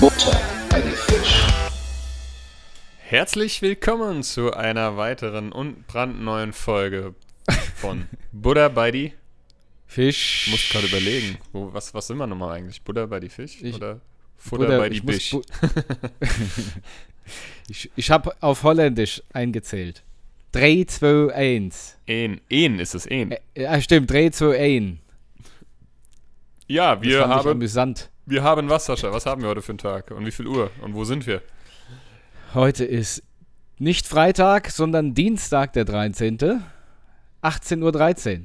Butter bei die Fisch. Herzlich willkommen zu einer weiteren und brandneuen Folge von Buddha bei die. Fisch. Ich muss gerade überlegen, wo, was, was sind wir nochmal eigentlich? Buddha bei die Fisch Ich- oder Futter Buddha- bei die Bisch? Ich ich habe auf Holländisch eingezählt. 3, 2, 1. Ein, ein ist es, ein. Ja, stimmt, 3, 2, 1. Ja, Das wir ich haben, amüsant. wir haben was, Sascha. Was haben wir heute für einen Tag? Und wie viel Uhr? Und wo sind wir? Heute ist nicht Freitag, sondern Dienstag, der 13. 18.13 Uhr.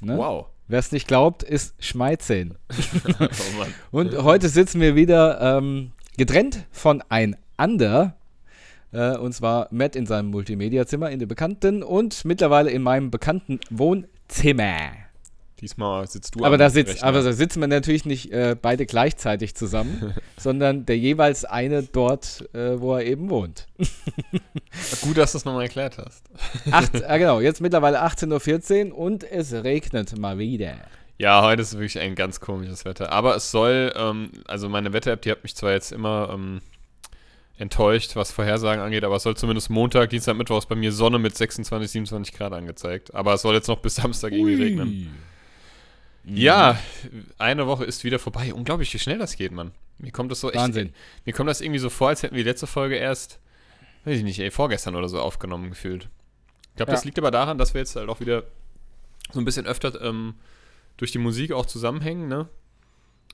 Ne? Wow. Wer es nicht glaubt, ist Schmeizen. oh. Und heute sitzen wir wieder ähm, getrennt voneinander. Äh, und zwar Matt in seinem Multimedia-Zimmer in der Bekannten und mittlerweile in meinem bekannten Wohnzimmer. Diesmal sitzt du Aber am da, sitzt, Rechner. aber da sitzen wir natürlich nicht äh, beide gleichzeitig zusammen, sondern der jeweils eine dort, äh, wo er eben wohnt. Gut, dass du es nochmal erklärt hast. Acht, äh, genau, jetzt mittlerweile 18.14 Uhr und es regnet mal wieder. Ja, heute ist wirklich ein ganz komisches Wetter. Aber es soll, ähm, also meine Wetter-App, die hat mich zwar jetzt immer ähm, enttäuscht, was Vorhersagen angeht, aber es soll zumindest Montag, Dienstag, Mittwoch ist bei mir Sonne mit 26, 27 Grad angezeigt. Aber es soll jetzt noch bis Samstag irgendwie regnen. Ja, eine Woche ist wieder vorbei. Unglaublich, wie schnell das geht, Mann. Mir kommt das so echt. Wahnsinn. Mir kommt das irgendwie so vor, als hätten wir die letzte Folge erst, weiß ich nicht, ey, vorgestern oder so aufgenommen gefühlt. Ich glaube, das Ja. liegt aber daran, dass wir jetzt halt auch wieder so ein bisschen öfter ähm, durch die Musik auch zusammenhängen, ne?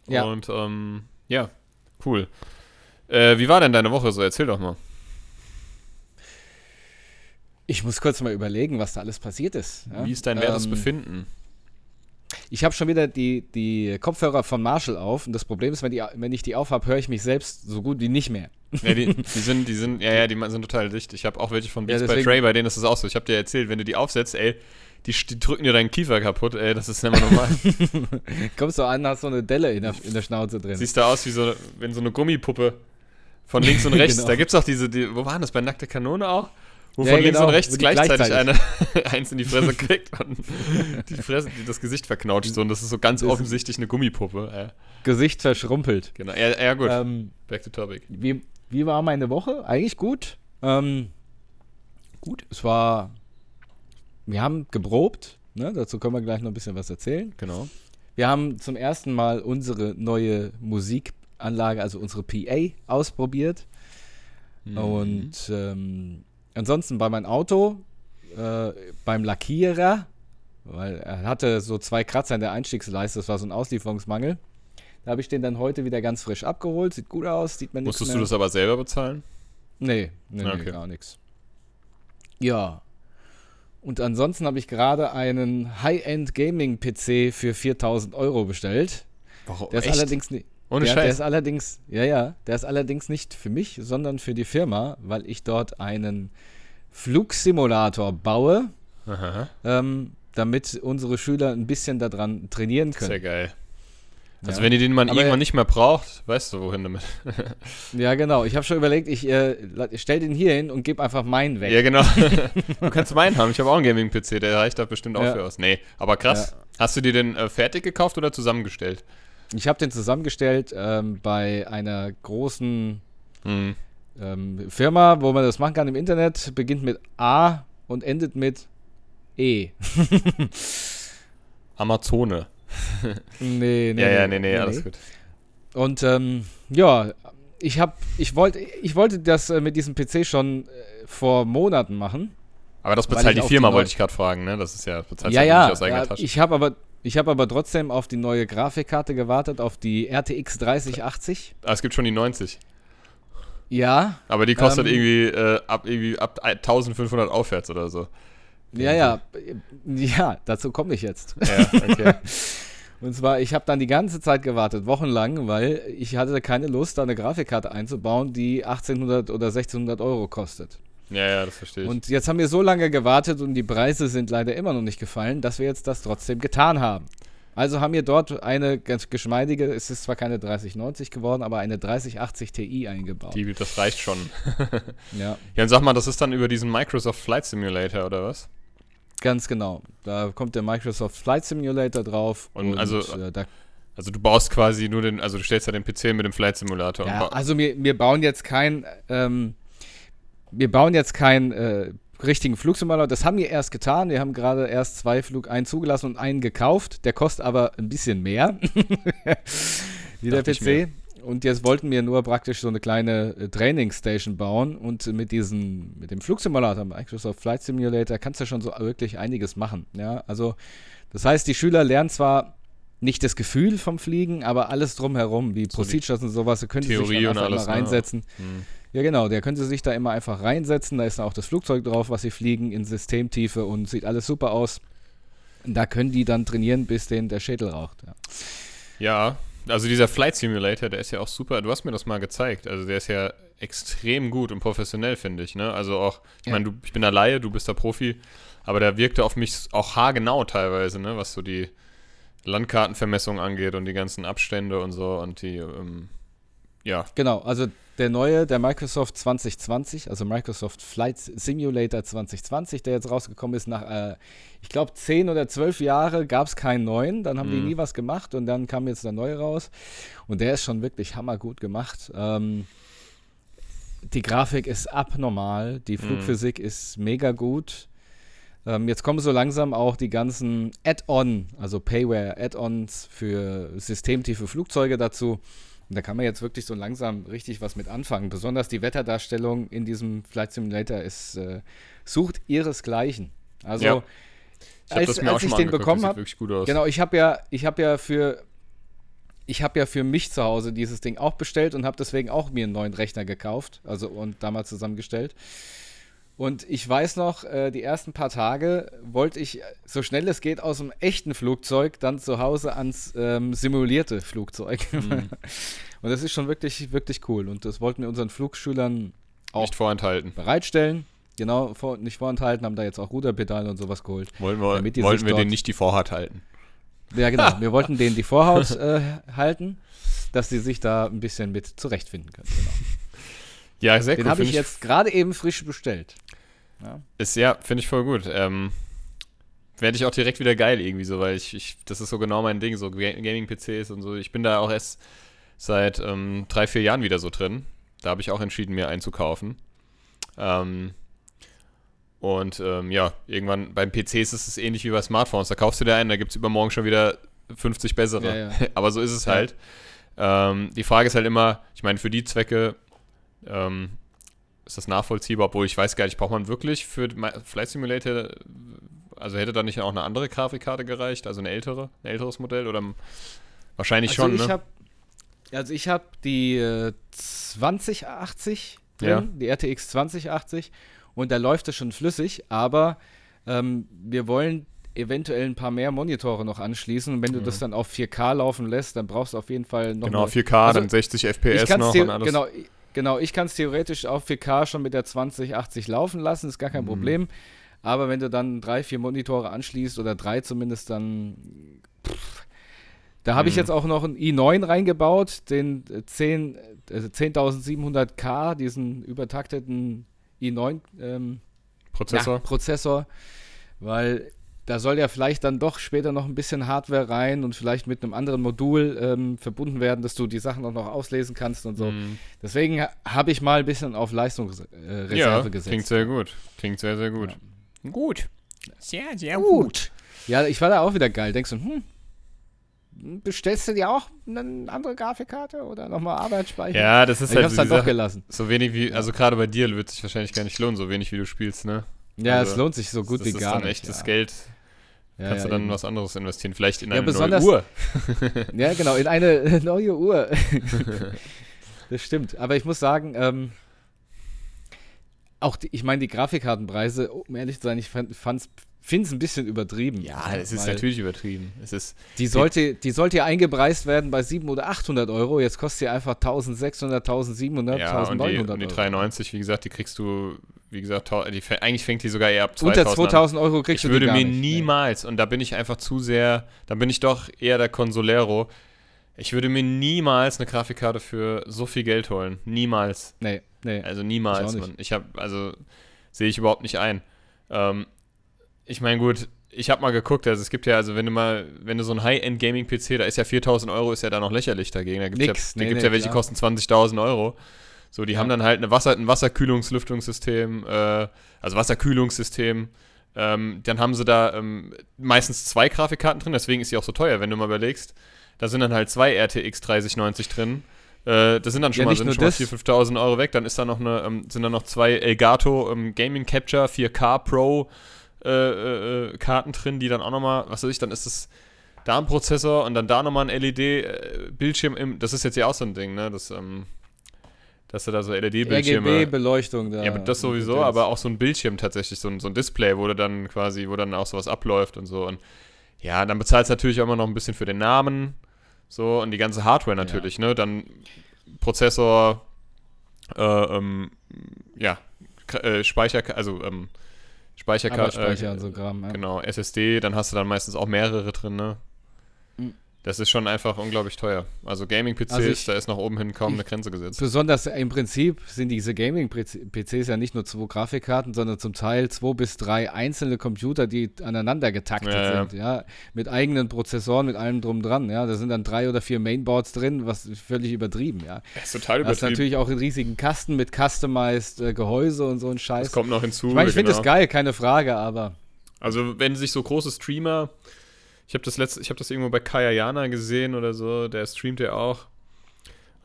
Ja. Und ähm, ja, cool. Äh, wie war denn deine Woche so? Erzähl doch mal. Ich muss kurz mal überlegen, was da alles passiert ist. ja. Wie ist dein wertes Ähm, Befinden? Ich habe schon wieder die, die Kopfhörer von Marshall auf und das Problem ist, wenn, die, wenn ich die auf habe, höre ich mich selbst so gut wie nicht mehr. Ja, die, die sind, die sind, ja, ja, die sind total dicht. Ich habe auch welche von Ja, Beats by deswegen- Trey, bei denen ist es auch so. Ich habe dir erzählt, wenn du die aufsetzt, ey, die, die drücken dir deinen Kiefer kaputt, ey, das ist nicht mehr normal. Kommst du an, hast so eine Delle in der, in der Schnauze drin. Siehst du aus wie so, wenn so eine Gummipuppe von links und rechts. Genau. Da gibt's auch diese, die, wo waren das, bei Nackte Kanone auch? Wo Ja, von links genau, und rechts gleichzeitig, gleichzeitig. eine eins in die Fresse kriegt und die Fresse, die das Gesicht verknautscht. So, und das ist so ganz offensichtlich eine Gummipuppe. Ja, Gesicht verschrumpelt. genau. Ja, ja gut. Ähm, Back to topic. wie, wie war meine Woche? Eigentlich gut. Ähm, Gut. es war. Wir haben geprobt. Ne? Dazu können wir gleich noch ein bisschen was erzählen. Genau. Wir haben zum ersten Mal unsere neue Musikanlage, also unsere PA, ausprobiert. Mhm. Und ähm, ansonsten bei meinem Auto, äh, beim Lackierer, weil er hatte so zwei Kratzer in der Einstiegsleiste, das war so ein Auslieferungsmangel. Da habe ich den dann heute wieder ganz frisch abgeholt. Sieht gut aus, sieht man nichts Musstest mehr. du das aber selber bezahlen? Nee, nee, nee Okay. gar nichts. Ja. Und ansonsten habe ich gerade einen High-End Gaming-PC für 4000 Euro bestellt. Warum? Der ist allerdings nicht. Ohne der, der Scheiß. ist allerdings, ja, ja, der ist allerdings nicht für mich, sondern für die Firma, weil ich dort einen Flugsimulator baue, ähm, damit unsere Schüler ein bisschen daran trainieren können. Sehr geil. Also Ja. wenn ihr den mal Aber- irgendwann nicht mehr braucht, weißt du, wohin damit. Ja, genau. Ich habe schon überlegt, ich, äh, ich stelle den hier hin und gebe einfach meinen weg. Ja, genau. du kannst meinen haben. Ich habe auch einen Gaming-PC, der reicht da bestimmt auch Ja. für aus. Nee, aber krass. Hast du dir den äh, fertig gekauft oder zusammengestellt? Ich habe den zusammengestellt ähm, bei einer großen Hm. ähm, Firma, wo man das machen kann im Internet. Beginnt mit A und endet mit E. Amazone. Nee, nee. ja, ja, nee, nee, alles gut. Und ähm, ja, ich habe, ich wollte, ich wollte das äh, mit diesem PC schon äh, vor Monaten machen. Aber das bezahlt die Firma, die neu- wollte ich gerade fragen, ne? Das ist ja, bezahlt ja ja. nicht aus eigener ja Tasche. ich habe aber, ich habe aber trotzdem auf die neue Grafikkarte gewartet, auf die RTX 3080. ah, es gibt schon die 90. Ja, Aber die kostet Ähm, irgendwie, äh, ab, irgendwie ab 1500 aufwärts oder so. ja, ja, ja. Dazu komme ich jetzt. Ja, okay. Und zwar, ich habe dann die ganze Zeit gewartet, wochenlang, weil ich hatte keine Lust, da eine Grafikkarte einzubauen, die 1800 oder 1600 Euro kostet. Ja, ja, das verstehe ich. Und jetzt haben wir so lange gewartet und die Preise sind leider immer noch nicht gefallen, dass wir jetzt das trotzdem getan haben. Also haben wir dort eine ganz geschmeidige, es ist zwar keine 3090 geworden, aber eine 3080 Ti eingebaut. Die, das reicht schon. ja, Ja, und sag mal, das ist dann über diesen Microsoft Flight Simulator, oder was? ganz genau. Da kommt der Microsoft Flight Simulator drauf. Und also- äh, da, Also du baust quasi nur den, also du stellst da den PC mit dem Flight Simulator ja, und also wir, wir bauen jetzt kein, ähm, wir bauen jetzt keinen äh, richtigen Flugsimulator. Das haben wir erst getan. Wir haben gerade erst zwei Flug, einen zugelassen und einen gekauft. Der kostet aber ein bisschen mehr. Wie der PC. Und jetzt wollten wir nur praktisch so eine kleine äh, Trainingsstation bauen und mit diesem, mit dem Flugsimulator, Microsoft Flight Simulator, kannst du schon so wirklich einiges machen. Ja, also das heißt, die Schüler lernen zwar nicht das Gefühl vom Fliegen, aber alles drumherum, wie So Procedures und sowas, da können sie sich dann und einfach alles, mal ne? reinsetzen. Hm. Ja, genau, der können sie sich da immer einfach reinsetzen. Da ist dann auch das Flugzeug drauf, was sie fliegen in Systemtiefe und sieht alles super aus. Und da können die dann trainieren, bis denen der Schädel raucht. Ja. Ja, also dieser Flight Simulator, der ist ja auch super. Du hast mir das mal gezeigt. Also der ist ja extrem gut und professionell, finde ich. Ne? Also auch, ich Ja. meine, du- ich bin da Laie, du bist da Profi, aber der wirkte auf mich auch haargenau teilweise, ne? was so die Landkartenvermessung angeht und die ganzen Abstände und so und die, ähm, ja, Genau, also der neue, der Microsoft 2020, also Microsoft Flight Simulator 2020, der jetzt rausgekommen ist, nach, äh, ich glaube, 10 oder 12 Jahre gab es keinen neuen. Dann haben die Mhm. nie was gemacht und dann kam jetzt der neue raus. Und der ist schon wirklich hammergut gemacht. Ähm, die Grafik ist abnormal, die Flugphysik ist mega gut. Ähm, jetzt kommen so langsam auch die ganzen Add-on, also Payware-Add-ons für systemtiefe Flugzeuge dazu. Und da kann man jetzt wirklich so langsam richtig was mit anfangen. Besonders die Wetterdarstellung in diesem Flight Simulator ist, äh, sucht ihresgleichen. Also, Ja. ich als, das mir auch als schon ich den bekommen habe. Genau, ich habe ja, ich habe ja für, ich habe ja für mich zu Hause dieses Ding auch bestellt und habe deswegen auch mir einen neuen Rechner gekauft, also und damals zusammengestellt. Und ich weiß noch, äh, die ersten paar Tage wollte ich, äh, so schnell es geht, aus dem echten Flugzeug dann zu Hause ans ähm, simulierte Flugzeug. Mhm. und das ist schon wirklich, wirklich cool. Und das wollten wir unseren Flugschülern auch Nicht vorenthalten. bereitstellen. Genau, vor, nicht vorenthalten, haben da jetzt auch Ruderpedale und sowas geholt. Wollten wir, Damit die wollten wir denen nicht die Vorhat halten. Ja, genau. Wir wollten denen die Vorhaut äh, halten, dass sie sich da ein bisschen mit zurechtfinden können. Genau. Ja, sehr Den cool. habe ich find jetzt gerade eben frisch bestellt. Ja. Ist ja, finde ich voll gut. Ähm, Werde ich auch direkt wieder geil irgendwie so, weil ich, ich das ist so genau mein Ding, so Ga- Gaming-PCs und so. Ich bin da auch erst seit ähm, drei, vier Jahren wieder so drin. Da habe ich auch entschieden, mir einen zu kaufen. Ähm, und ähm, ja, irgendwann beim PC ist es ähnlich wie bei Smartphones. Da kaufst du dir einen, da gibt es übermorgen schon wieder 50 bessere. Ja, ja. Aber so ist es Ja. halt. Ähm, die Frage ist halt immer, ich meine, für die Zwecke ähm, ist das nachvollziehbar, obwohl ich weiß gar nicht, braucht man wirklich für Flight Simulator, also hätte da nicht auch eine andere Grafikkarte gereicht, also eine ältere, ein älteres Modell oder wahrscheinlich Also schon, ich ne? habe also ich habe die äh, 2080 drin, Ja. die RTX 2080 und da läuft es schon flüssig, aber ähm, wir wollen eventuell ein paar mehr Monitore noch anschließen und wenn du das dann auf 4K laufen lässt, dann brauchst du auf jeden Fall noch Mhm. Genau, eine- 4K, also dann 60 ich FPS noch und alles. Genau, genau, ich kann es theoretisch auf 4K schon mit der 2080 laufen lassen, ist gar kein Mhm. Problem. Aber wenn du dann drei, vier Monitore anschließt oder drei zumindest, dann. Pff, da habe ich Mhm. jetzt auch noch einen i9 reingebaut, den äh, 10, äh, 10.700K, diesen übertakteten i9 ähm, Prozessor. ja, Prozessor, weil da soll ja vielleicht dann doch später noch ein bisschen Hardware rein und vielleicht mit einem anderen Modul ähm, verbunden werden, dass du die Sachen auch noch auslesen kannst und so. Mhm. Deswegen ha- habe ich mal ein bisschen auf Leistungsreserve äh, ja, Reserve gesetzt. klingt sehr gut. Klingt sehr, sehr gut. Gut. Sehr, sehr gut. Ja, ich war da auch wieder geil. Denkst du, hm, bestellst du dir auch eine andere Grafikkarte oder nochmal Arbeitsspeicher? Ja, das ist ich halt hab's so, dann doch gelassen. so wenig wie, also gerade bei dir wird sich wahrscheinlich gar nicht lohnen, so wenig wie du spielst, ne? Ja, Also, es lohnt sich so gut das wie ist gar dann nicht. echtes ja. Geld. Ja, Kannst ja, du dann eben. was anderes investieren, vielleicht in Ja, eine neue besonders- Uhr. Ja, genau, in eine neue Uhr. das stimmt. Aber ich muss sagen, ähm, auch die, ich meine, die Grafikkartenpreise, um ehrlich zu sein, ich finde es ein bisschen übertrieben. Ja, es ist natürlich übertrieben. Es ist, Die sollte, die sollte ja eingepreist werden bei 700 oder 800 Euro. Jetzt kostet sie einfach 1600, 1700, ja, und die, 1900 und die Euro. 93, wie gesagt, die kriegst du wie gesagt, die, eigentlich fängt die sogar eher ab 2000 Unter 2000 Euro kriegst ich du die würde gar mir nicht. niemals, und da bin ich einfach zu sehr, da bin ich doch eher der Consolero, ich würde mir niemals eine Grafikkarte für so viel Geld holen. Niemals. Nee, nee. nee. Also Ich niemals. Mann. Ich habe, also sehe ich überhaupt nicht ein. Ähm, ich meine, gut, ich habe mal geguckt, also es gibt ja, also wenn du mal, wenn du so ein High-End-Gaming-PC, da ist ja 4000 Euro, ist ja da noch lächerlich dagegen. Da gibt es ja, nee, nee, ja welche, die kosten 20.000 Euro. So, die Ja. haben dann halt eine Wasser, ein Wasserkühlungslüftungssystem, äh, also Wasserkühlungssystem. Ähm, dann haben sie da ähm, meistens zwei Grafikkarten drin, deswegen ist sie auch so teuer, wenn du mal überlegst. Da sind dann halt zwei RTX 3090 drin. Äh, das sind dann schon Ja, mal, sind schon mal das. 4.000, 5.000 Euro weg. Dann ist da noch eine, ähm, sind da noch zwei Elgato ähm, Gaming Capture 4K Pro äh, äh, äh, Karten drin, die dann auch nochmal, was weiß ich, dann ist das da ein Prozessor und dann da nochmal ein LED-Bildschirm im, das ist jetzt ja auch so ein Ding, ne, das, ähm, dass du da so LED-Bildschirme, RGB-Beleuchtung da. ja, das sowieso, aber auch so ein Bildschirm tatsächlich, so ein, so ein Display, wo du dann quasi, wo dann auch sowas abläuft und so und ja, dann bezahlst du natürlich auch immer noch ein bisschen für den Namen, so und die ganze Hardware natürlich, ne, dann Prozessor, äh, ähm, ja, äh, Speicher, also ähm, Speicherkarte, Arbeitsspeicher und so Kram. Ja. Genau, SSD, dann hast du dann meistens auch mehrere drin, ne? Das ist schon einfach unglaublich teuer. Also Gaming-PCs, Also da ist nach oben hin kaum ich- eine Grenze gesetzt. Besonders im Prinzip sind diese Gaming-PCs ja nicht nur zwei Grafikkarten, sondern zum Teil zwei bis drei einzelne Computer, die aneinander getaktet Ja, ja. sind, ja, mit eigenen Prozessoren, mit allem drum dran, ja, da sind dann drei oder vier Mainboards drin, was völlig übertrieben, ja. Das ist total Du hast übertrieben. natürlich auch einen riesigen Kasten mit customized äh, Gehäuse und so ein Scheiß. Das kommt noch hinzu. ich meine, ich finde genau. das geil, keine Frage, aber Also, wenn sich so große Streamer, ich habe das letzte, ich habe das irgendwo bei Kaya Jana gesehen oder so, der streamt ja auch.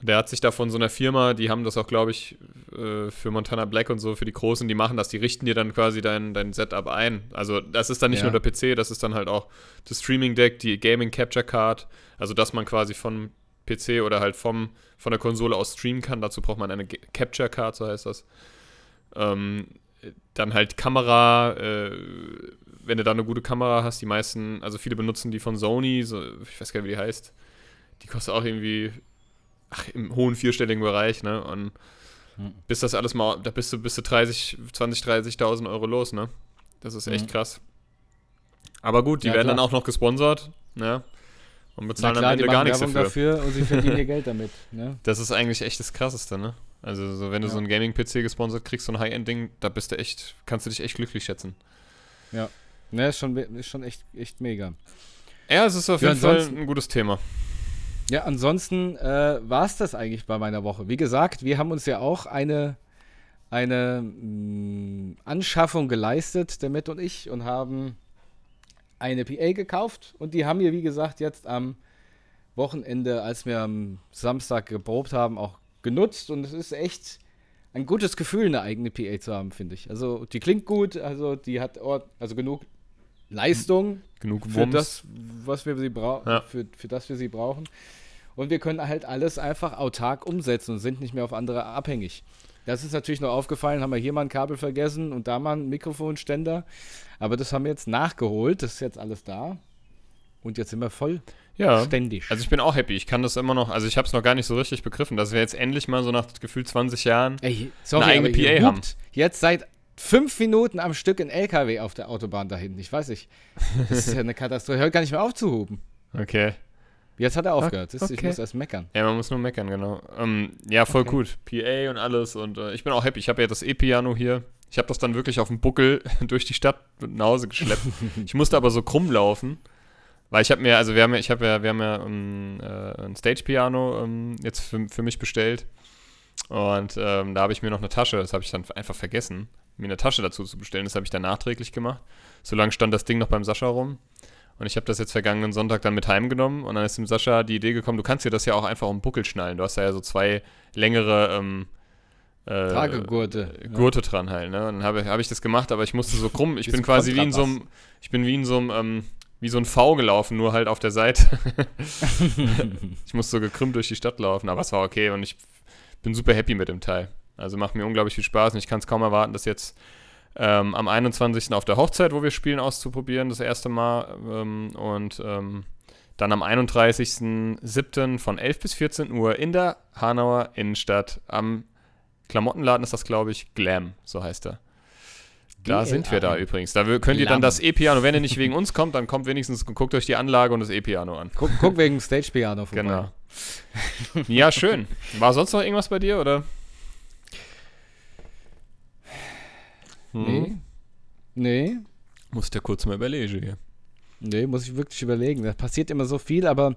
Der hat sich da von so einer Firma, die haben das auch, glaube ich, äh, für Montana Black und so, für die Großen, die machen das, die richten dir dann quasi dein, dein Setup ein. Also, das ist dann nicht Ja. nur der PC, das ist dann halt auch das Streaming Deck, die Gaming Capture Card, also dass man quasi vom PC oder halt vom, von der Konsole aus streamen kann. Dazu braucht man eine G- Capture Card, so heißt das. Ähm, dann halt Kamera, äh, wenn du da eine gute Kamera hast, die meisten, also viele benutzen die von Sony, so, ich weiß gar nicht, wie die heißt. Die kostet auch irgendwie, ach, im hohen vierstelligen Bereich, ne? Und Hm. bis das alles mal, da bist du, bist du 30, 20, 30.000 Euro los, ne? Das ist echt Mhm. krass. Aber gut, die Ja, werden klar. dann auch noch gesponsert, ne? Und na bezahlen klar, am die Ende gar nichts Werbung dafür. dafür und sie verdienen ihr Geld damit. Ne? Das ist eigentlich echt das Krasseste, ne? Also, so, wenn du Ja. so ein Gaming-PC gesponsert kriegst, so ein High-End-Ding, da bist du echt, kannst du dich echt glücklich schätzen. Ne, ist schon, ist schon echt, echt mega. Ja, es ist auf Ja, jeden Fall ansonsten- ein gutes Thema. Ja, ansonsten äh, war es das eigentlich bei meiner Woche. Wie gesagt, wir haben uns ja auch eine, eine mh, Anschaffung geleistet, der Matt und ich, und haben eine PA gekauft. Und die haben wir, wie gesagt, jetzt am Wochenende, als wir am Samstag geprobt haben, auch genutzt. Und es ist echt ein gutes Gefühl, eine eigene PA zu haben, finde ich. Also die klingt gut, also die hat ort also genug Leistung Genug für Wumms. das, was wir sie brauchen, Ja. für, für das wir sie brauchen. Und wir können halt alles einfach autark umsetzen und sind nicht mehr auf andere abhängig. Das ist natürlich noch aufgefallen, haben wir hier mal ein Kabel vergessen und da mal einen Mikrofonständer. Aber das haben wir jetzt nachgeholt, das ist jetzt alles da. Und jetzt sind wir voll ja. ständig. Also ich bin auch happy. Ich kann das immer noch, also ich habe es noch gar nicht so richtig begriffen, dass wir jetzt endlich mal so nach gefühlt 20 Jahren Ey, sorry, eine eigene PA haben. jetzt seit fünf Minuten am Stück in LKW auf der Autobahn da hinten. Ich weiß nicht. Das ist ja eine Katastrophe. Hört gar nicht mehr auf zu hupen. Okay. Jetzt hat er aufgehört. Ist- Ich okay. muss erst meckern. Ja, man muss nur meckern, genau. Ähm, ja, voll Okay. gut. PA und alles und äh, ich bin auch happy. Ich habe ja das E-Piano hier. Ich habe das dann wirklich auf dem Buckel durch die Stadt nach Hause geschleppt. ich musste aber so krumm laufen, weil ich habe mir, also wir haben ja, ich habe ja, wir haben ja ähm, äh, ein Stage-Piano ähm, jetzt für, für mich bestellt und ähm, da habe ich mir noch eine Tasche, das habe ich dann einfach vergessen, mir eine Tasche dazu zu bestellen. Das habe ich dann nachträglich gemacht. Solange stand das Ding noch beim Sascha rum. Und ich habe das jetzt vergangenen Sonntag dann mit heimgenommen und dann ist dem Sascha die Idee gekommen, du kannst dir das ja auch einfach um den Buckel schnallen. Du hast ja so zwei längere ähm, äh, Tragegurte. Gurte dran halt, ne? Und dann habe hab ich das gemacht, aber ich musste so krumm. Ich bin quasi wie in so einem, ich bin wie in so einem, ähm, wie so ein V gelaufen, nur halt auf der Seite. ich musste so gekrümmt durch die Stadt laufen, aber es war okay und ich bin super happy mit dem Teil. Also macht mir unglaublich viel Spaß und ich kann es kaum erwarten, das jetzt ähm, am 21. auf der Hochzeit, wo wir spielen, auszuprobieren, das erste Mal. Ähm, und ähm, dann am 31.07. von 11 bis 14 Uhr in der Hanauer Innenstadt am Klamottenladen ist das, glaube ich, Glam, so heißt er. Da sind wir da übrigens. Da könnt ihr dann das E-Piano, wenn ihr nicht wegen uns kommt, dann kommt wenigstens, guckt euch die Anlage und das E-Piano an. Guck, guck wegen Stage Piano vorbei. Genau. Ja, schön. War sonst noch irgendwas bei dir, oder? Hm? Nee. Nee. Muss der kurz mal überlegen hier. Nee, muss ich wirklich überlegen. Da passiert immer so viel, aber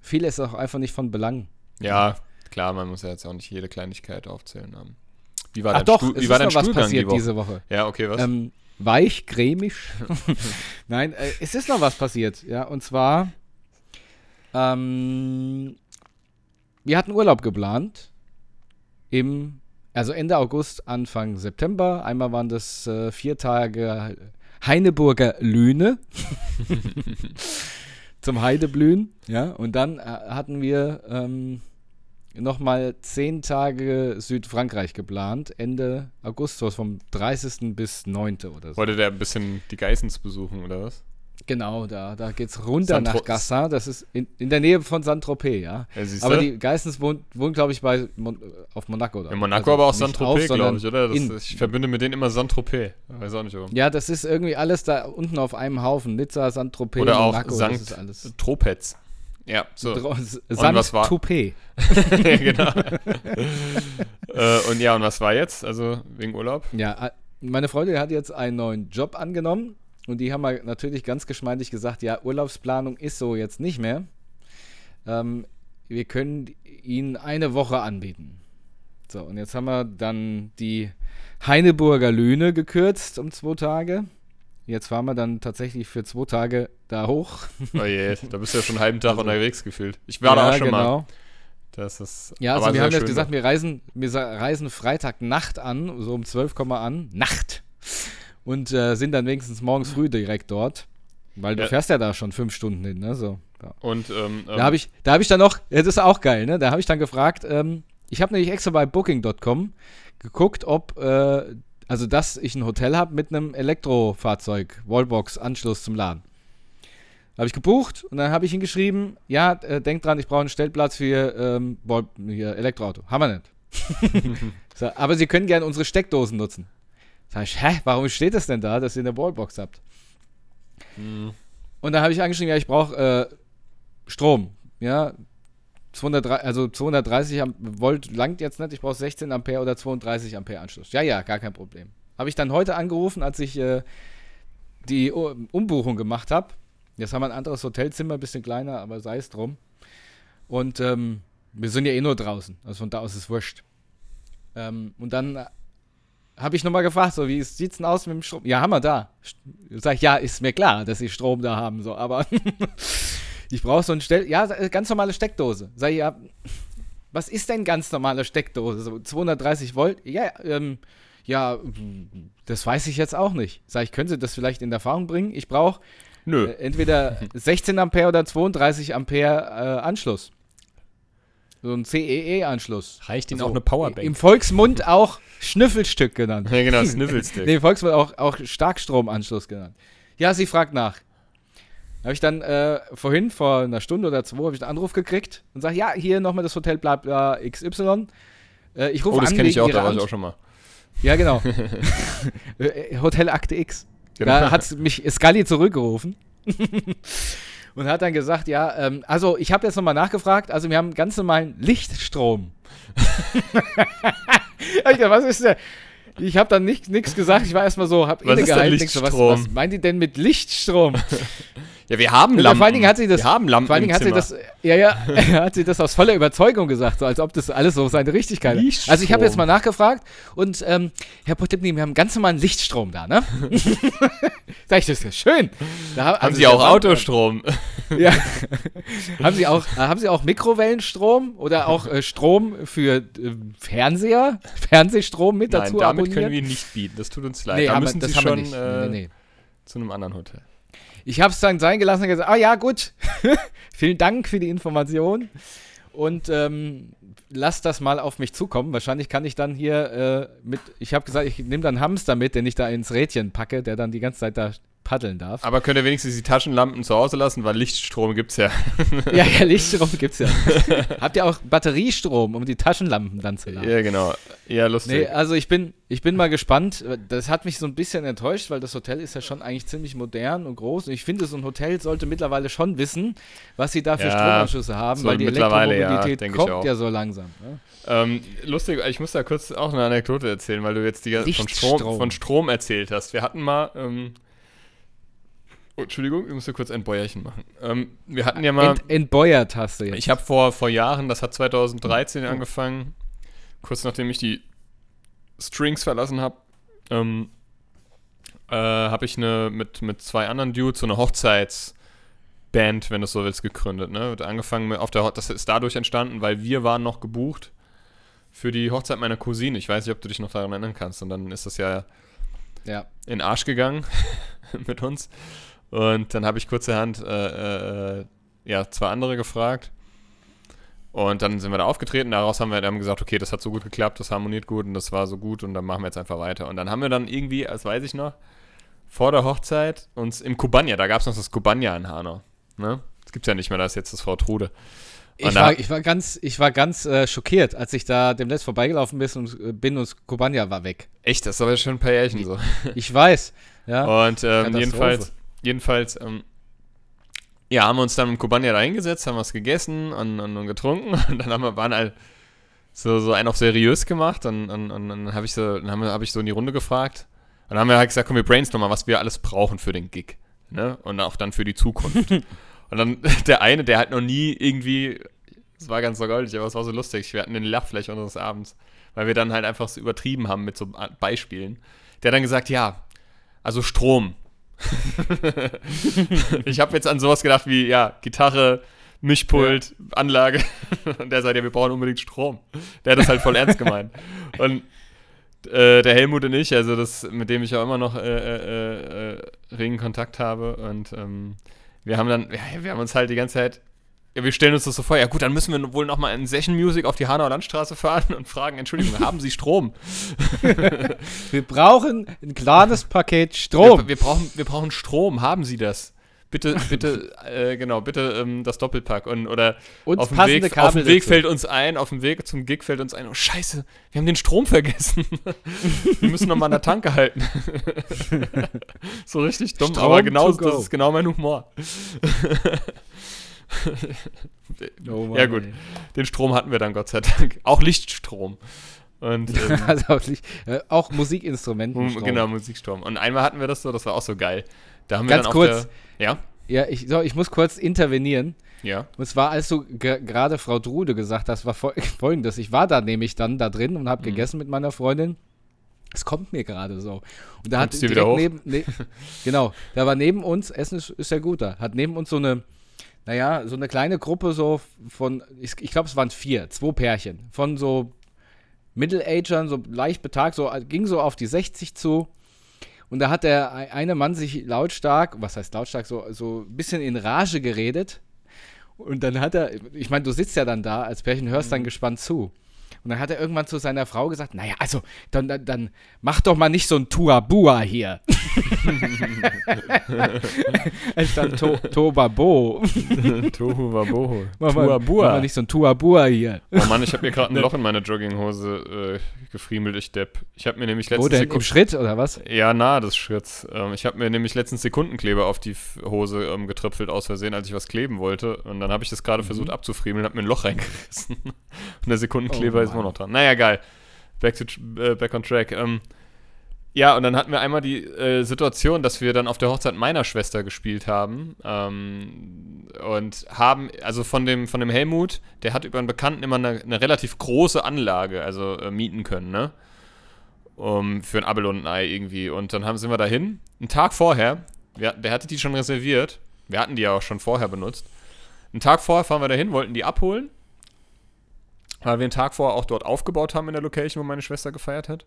viel ist auch einfach nicht von Belang. Ja, klar, man muss ja jetzt auch nicht jede Kleinigkeit aufzählen haben. Wie war Ach dein, doch, Stuhl, es wie ist war dein noch was Stuhlgang passiert die Woche? diese Woche. Ja, okay, was? Ähm, weich, cremig. Nein, äh, es ist noch was passiert. Ja, und zwar, ähm, wir hatten Urlaub geplant. Im, also Ende August, Anfang September. Einmal waren das äh, vier Tage Heineburger Lüne. Zum Heideblühen. Ja, und dann äh, hatten wir ähm, nochmal zehn Tage Südfrankreich geplant. Ende August, so vom 30. bis 9. oder so. Wollte der ein bisschen die Geissens besuchen, oder was? Genau, da, da geht's runter nach Gassin. Das ist in, in der Nähe von Saint-Tropez, ja. Ja, Aber die Geissens wohnen, wohnen glaube ich, bei Mon auf Monaco. Da. In Monaco, Also aber auch Saint-Tropez, glaube ich, oder? Das, ich verbinde mit denen immer Saint-Tropez. Weiß auch nicht warum. Ja, das ist irgendwie alles da unten auf einem Haufen. Nizza, Saint-Tropez, Oder auch Monaco, das ist Sankt alles. Tropez. Ja, so. War- Saint-Tropez. genau. äh, und ja, und was war jetzt? Also wegen Urlaub? Ja, äh, meine Freundin hat jetzt einen neuen Job angenommen und die haben mal natürlich ganz geschmeidig gesagt, ja, Urlaubsplanung ist so jetzt nicht mehr. Ähm, wir können ihnen eine Woche anbieten. So, und jetzt haben wir dann die Heineburger Lüne gekürzt um zwei Tage. Jetzt fahren wir dann tatsächlich für zwei Tage da hoch. Oh je, da bist du ja schon einen halben Tag unterwegs gefühlt. Ich war da Ja, auch schon mal. genau. Das ist Ja, also wir haben jetzt gesagt, wir reisen, wir reisen Freitag Nacht an, so um 12 kommen wir an, Nacht. Und äh, sind dann wenigstens morgens früh direkt dort. Weil du Ja. fährst ja da schon fünf Stunden hin, ne? So. Ja. Und ähm, Da habe ich, da habe ich dann noch, das ist auch geil, ne? Da habe ich dann gefragt, ähm, ich habe nämlich extra bei Booking.com geguckt, ob, äh, also dass ich ein Hotel habe mit einem Elektrofahrzeug, Wallbox-Anschluss zum Laden. Habe ich gebucht und dann habe ich ihn geschrieben, ja, äh, denk dran, ich brauche einen Stellplatz für ähm, hier, Elektroauto. Haben wir nicht. so, aber Sie können gerne unsere Steckdosen nutzen. Sag ich, hä, warum steht das denn da, dass ihr eine Wallbox habt? Hm. Und da habe ich angeschrieben, ja, ich brauche äh, Strom. Ja, 230, also 230 Am- Volt langt jetzt nicht, ich brauche 16 Ampere oder 32 Ampere Anschluss. Ja, ja, gar kein Problem. Habe ich dann heute angerufen, als ich äh, die Umbuchung gemacht habe. Jetzt haben wir ein anderes Hotelzimmer, ein bisschen kleiner, aber sei es drum. Und ähm, wir sind ja eh nur draußen, also von da aus ist es wurscht. Ähm, und dann äh, habe ich nochmal gefragt, so, wie sieht's denn aus mit dem Strom? Ja, haben wir da. Sag ich, ja, ist mir klar, dass sie Strom da haben, so, aber ich brauche so ein Stell, ja, äh, ganz normale Steckdose. Sag ich, ja, was ist denn ganz normale Steckdose? So 230 Volt? Ja, ähm, ja, das weiß ich jetzt auch nicht. Sag ich, können Sie das vielleicht in Erfahrung bringen? Ich brauche Nö. äh, entweder 16 Ampere oder 32 Ampere äh, Anschluss. So ein CEE-Anschluss. Reicht Ihnen So, auch eine Powerbank? Im Volksmund auch Schnüffelstück genannt. ja, genau, Snifflestick. Nee, im Volksmund auch, auch Starkstromanschluss genannt. Ja, sie fragt nach. Habe ich dann äh, vorhin, vor einer Stunde oder zwei, habe ich einen Anruf gekriegt und sage, ja, hier nochmal das Hotel bla bla XY. Äh, ich rufe oh, das an kenne ich auch, da war ich auch schon mal. Ja, genau. Äh, Hotel Akte X. Genau. Da hat mich Scully zurückgerufen und hat dann gesagt, ja, ähm, also ich habe jetzt nochmal nachgefragt, also wir haben ganz normalen Lichtstrom. Ich was ist der? Ich habe dann nichts gesagt, ich war erstmal so, hab Was ist denn innegehalten, so, was, was meint die denn mit Lichtstrom? Ja, wir haben Ja, Lampen. vor allen Dingen hat sie das- wir haben Lampen Vor allen Dingen hat sie Zimmer. das, ja, ja, hat sie das aus voller Überzeugung gesagt, so als ob das alles so seine Richtigkeit hat. Lichtstrom. Also ich habe jetzt mal nachgefragt und ähm, Herr Potipny, wir haben ganz normalen Lichtstrom da, ne? Sag ich, das ist ja schön. Da, Haben also Sie auch Wand- Autostrom? Ja. haben Sie auch, äh, haben Sie auch Mikrowellenstrom oder auch äh, Strom für äh, Fernseher, Fernsehstrom mit Nein, dazu damit abonniert? können wir nicht bieten. Das tut uns leid. nee, da müssen das Sie haben wir schon nicht. Äh, nee, nee. zu einem anderen Hotel. Ich habe es dann sein gelassen und gesagt, ah ja, gut, vielen Dank für die Information und ähm, lass das mal auf mich zukommen. Wahrscheinlich kann ich dann hier äh, mit, ich habe gesagt, ich nehme dann Hamster mit, den ich da ins Rädchen packe, der dann die ganze Zeit da paddeln darf. Aber könnt ihr wenigstens die Taschenlampen zu Hause lassen, weil Lichtstrom gibt's ja. ja, ja, Lichtstrom gibt's ja. Habt ihr auch Batteriestrom, um die Taschenlampen dann zu laden? Ja, genau. Ja, lustig. Nee, also ich bin, ich bin mal gespannt. Das hat mich so ein bisschen enttäuscht, weil das Hotel ist ja schon eigentlich ziemlich modern und groß. Und ich finde, so ein Hotel sollte mittlerweile schon wissen, was sie da für Ja, Stromanschlüsse haben, so weil die ja, Elektromobilität auch. kommt ja so langsam. Ne? Ähm, lustig, ich muss da kurz auch eine Anekdote erzählen, weil du jetzt die von Strom, von Strom erzählt hast. Wir hatten mal, ähm, oh, Entschuldigung, ich muss hier kurz ein Bäuerchen machen. Ähm, wir hatten ja mal, Ent, entbeuert hast du jetzt. ich habe vor, vor Jahren, das hat 2013 angefangen, kurz nachdem ich die Strings verlassen habe, ähm, äh, habe ich eine mit, mit zwei anderen Dudes so eine Hochzeitsband, wenn du es so willst, gegründet. Ne? Wird angefangen mit auf der Ho das ist dadurch entstanden, weil wir waren noch gebucht für die Hochzeit meiner Cousine. Ich weiß nicht, ob du dich noch daran erinnern kannst. Und dann ist das ja ja. in den Arsch gegangen mit uns. Und dann habe ich kurzerhand äh, äh, ja, zwei andere gefragt. Und dann sind wir da aufgetreten. Daraus haben wir dann gesagt, okay, das hat so gut geklappt, das harmoniert gut und das war so gut und dann machen wir jetzt einfach weiter. Und dann haben wir dann irgendwie, das weiß ich noch, vor der Hochzeit uns im Kubanja, da gab es noch das Kubanja in Hanau. Ne? Das gibt es ja nicht mehr, da ist jetzt das Frau Trude. Ich war, ich war ganz, ich war ganz äh, schockiert, als ich da demnächst vorbeigelaufen bin und, äh, bin und Kobanja war weg. Echt, das ist aber schon ein paar Jährchen so. Ich weiß. Ja. Und ähm, jedenfalls, jedenfalls, ähm, ja, haben wir uns dann im Kubanja da hingesetzt, haben was gegessen und, und, und getrunken und dann haben wir, waren halt so, so einen auf seriös gemacht und, und, und dann habe ich so, dann haben wir- hab ich so in die Runde gefragt und dann haben wir halt gesagt, komm, wir brainstormen mal, was wir alles brauchen für den Gig. Ne? Und auch dann für die Zukunft. und dann der eine, der halt noch nie irgendwie, es war ganz so goldig, aber es war so lustig, wir hatten den Lachfläche unseres Abends, weil wir dann halt einfach so übertrieben haben mit so Beispielen. Der hat dann gesagt, ja, also Strom. ich habe jetzt an sowas gedacht wie, ja, Gitarre, Mischpult, Anlage. Und der sagt, ja, wir brauchen unbedingt Strom. Der hat das halt voll ernst gemeint. Und äh, der Helmut und ich, also das, mit dem ich auch immer noch äh, äh, äh, regen Kontakt habe. Und ähm, wir haben dann, ja, wir haben uns halt die ganze Zeit, ja, wir stellen uns das so vor, ja gut, dann müssen wir wohl nochmal in Session Music auf die Hanauer Landstraße fahren und fragen, Entschuldigung, haben Sie Strom? Wir brauchen ein kleines Paket Strom. Wir, wir, brauchen, wir brauchen Strom, haben Sie das? Bitte, bitte, äh, genau, bitte ähm, das Doppelpack. Und, oder Und auf dem, Weg, Kabel auf dem Weg dazu. fällt uns ein, auf dem Weg zum Gig fällt uns ein, oh scheiße, wir haben den Strom vergessen. wir müssen nochmal an der Tanke halten. so richtig dumm, Strom aber genau, das ist genau mein Humor. Oh ja gut, den Strom hatten wir dann Gott sei Dank. Auch Lichtstrom. Und ähm, Also auch, nicht, äh, auch Musikinstrumenten. Genau, Musikstrom. Und einmal hatten wir das so, das war auch so geil. Da haben wir Ganz dann kurz. der. Ja? Ja, ich, so, ich muss kurz intervenieren. Ja. Und zwar, als du ge- gerade Frau Drude gesagt hast, war fol folgendes. Ich war da nämlich dann da drin und Mhm. habe gegessen mit meiner Freundin. Es kommt mir gerade so. Und da hat dir wieder direkt neben, ne, genau, da war neben uns, Essen ist, ist ja gut da, hat neben uns so eine, naja, so eine kleine Gruppe so von, ich, ich glaube, es waren vier, zwei Pärchen, von so Middle-Agern, so leicht betagt, so ging so auf die 60 zu. Und da hat der ei- eine Mann sich lautstark, was heißt lautstark, so, so ein bisschen in Rage geredet. Und dann hat er, ich meine, du sitzt ja dann da als Pärchen, hörst dann gespannt zu. Und dann hat er irgendwann zu seiner Frau gesagt, naja, also, dann, dann, dann mach doch mal nicht so ein Tuabua hier. es stand to, Tobabo. Tohu Wabohu. Mach mal, nicht so ein Tuabua hier. Oh Mann, ich habe mir gerade ein Loch in meine Jogginghose äh, gefriemelt, ich Depp. Ich habe mir nämlich Wo letztens denn? Im Schritt oder was? Ja, nahe des Schritts. Ähm, ich habe mir nämlich letztens Sekundenkleber auf die Hose ähm, getröpfelt aus Versehen, als ich was kleben wollte. Und dann habe ich das gerade Mhm. versucht abzufriemeln, habe mir ein Loch reingerissen. Und der Sekundenkleber Oh immer Mann. noch dran. Naja, geil. Back, to, äh, back on track. Ähm, ja, und dann hatten wir einmal die äh, Situation, dass wir dann auf der Hochzeit meiner Schwester gespielt haben. Ähm, und haben, also von dem, von dem Helmut, der hat über einen Bekannten immer eine, eine relativ große Anlage, also äh, mieten können, ne? Um, für ein Abel und ein Ei irgendwie. Und dann haben, sind wir dahin. Einen Tag vorher, wir, der hatte die schon reserviert. Wir hatten die ja auch schon vorher benutzt. Einen Tag vorher fahren wir dahin, wollten die abholen. Weil wir einen Tag vorher auch dort aufgebaut haben in der Location, wo meine Schwester gefeiert hat.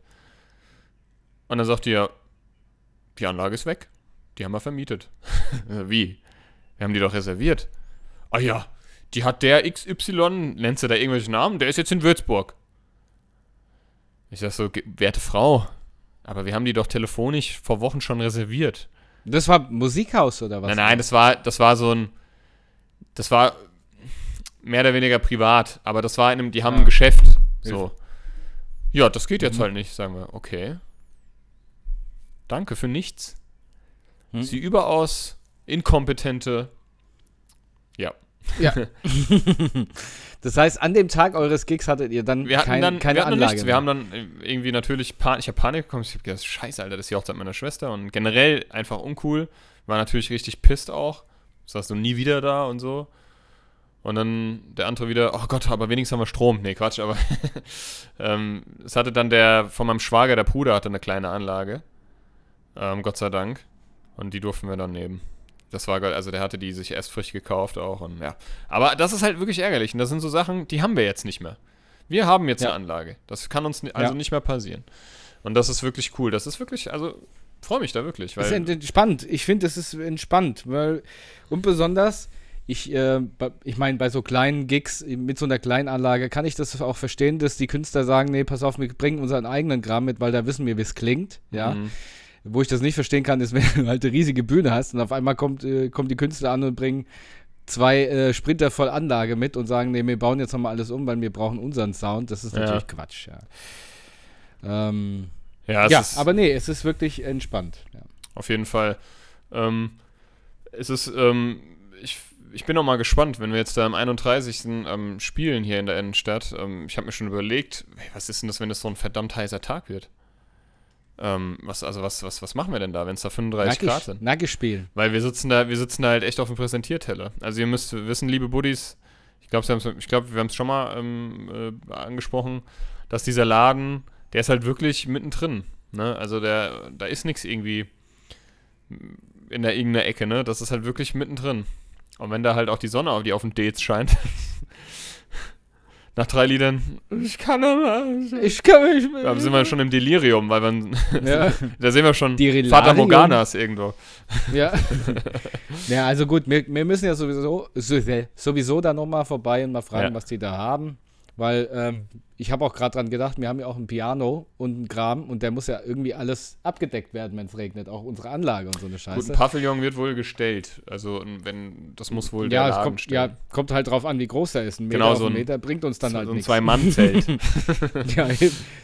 Und dann sagt die ja, die Anlage ist weg. Die haben wir vermietet. Wie? Wir haben die doch reserviert. Ah ja, die hat der XY, nennst du da irgendwelche Namen? Der ist jetzt in Würzburg. Ich sag so, "Ge- werte Frau, aber wir haben die doch telefonisch vor Wochen schon reserviert. Das war Musikhaus oder was? Nein, nein, das war, das war so ein, das war mehr oder weniger privat, aber das war in einem, die haben Ah. ein Geschäft. So. Ja, das geht jetzt Mhm. halt nicht, sagen wir. Okay. Danke für nichts. Hm. Sie überaus inkompetente. Ja. Ja. das heißt, an dem Tag eures Gigs hattet ihr dann, Wir hatten kein, dann keine wir hatten Anlage. nichts. Wir haben dann irgendwie natürlich Pan ich habe Panik bekommen. Ich habe gedacht, scheiße, Alter, das ist die Hochzeit meiner Schwester und generell einfach uncool. War natürlich richtig pisst auch. Sagst du nie wieder da und so. Und dann der andere wieder, oh Gott, aber wenigstens haben wir Strom. Nee, Quatsch, aber ähm, es hatte dann der von meinem Schwager, der Bruder, hatte eine kleine Anlage. Ähm, Gott sei Dank. Und die durften wir dann nehmen. Das war geil. Also der hatte die sich erst frisch gekauft auch und ja. Aber das ist halt wirklich ärgerlich. Und das sind so Sachen, die haben wir jetzt nicht mehr. Wir haben jetzt Ja. eine Anlage. Das kann uns also Ja. nicht mehr passieren. Und das ist wirklich cool. Das ist wirklich, also freue mich da wirklich. Das ist Weil, entspannt. Ich finde, es ist entspannt, weil und besonders ich, äh, ich meine, bei so kleinen Gigs mit so einer kleinen Anlage kann ich das auch verstehen, dass die Künstler sagen, nee, pass auf, wir bringen unseren eigenen Kram mit, weil da wissen wir, wie es klingt, ja. Mhm. Wo ich das nicht verstehen kann, ist, wenn du halt eine riesige Bühne hast und auf einmal kommt, äh, kommt die Künstler an und bringen zwei äh, Sprinter voll Anlage mit und sagen, nee, wir bauen jetzt nochmal alles um, weil wir brauchen unseren Sound. Das ist Ja. natürlich Quatsch, ja. Ähm, ja, ja, aber nee, es ist wirklich entspannt. Ja. Auf jeden Fall. Ähm, es ist, ähm, ich, ich bin auch mal gespannt, wenn wir jetzt da am 31. Ähm, spielen hier in der Innenstadt. Ähm, ich habe mir schon überlegt, hey, was ist denn das, wenn es so ein verdammt heißer Tag wird? Ähm, was, also was, was, was machen wir denn da, wenn es da 35 Grad sind? Nackig spielen. Weil wir sitzen da, wir sitzen da halt echt auf dem Präsentierteller. Also ihr müsst wissen, liebe Buddies, ich glaube, ich glaub, wir haben es schon mal ähm, äh, angesprochen, dass dieser Laden, der ist halt wirklich mittendrin. Ne? Also der, da ist nichts irgendwie in der irgendeiner Ecke, ne? Das ist halt wirklich mittendrin. Und wenn da halt auch die Sonne auf die auf den Dates scheint, nach drei Liedern, ich kann aber. Ich kann mich. Da sind wir schon im Delirium, weil man, Ja, da sehen wir schon. Vater Morganas irgendwo. ja. ja, also gut, wir, wir müssen ja sowieso, so- sowieso da nochmal vorbei und mal fragen, Ja. was die da haben. Weil ähm, ich habe auch gerade dran gedacht, wir haben ja auch ein Piano und einen Kram und der muss ja irgendwie alles abgedeckt werden, wenn es regnet. Auch unsere Anlage und so eine Gut, Scheiße. ein Pavillon wird wohl gestellt. Also, wenn, das muss wohl der ja, es Laden kommt, ja, stellen. kommt halt drauf an, wie groß der ist. Ein Meter Genau, so ein- Meter bringt uns dann so, halt so ein. Zwei-Mann-Zelt. ja,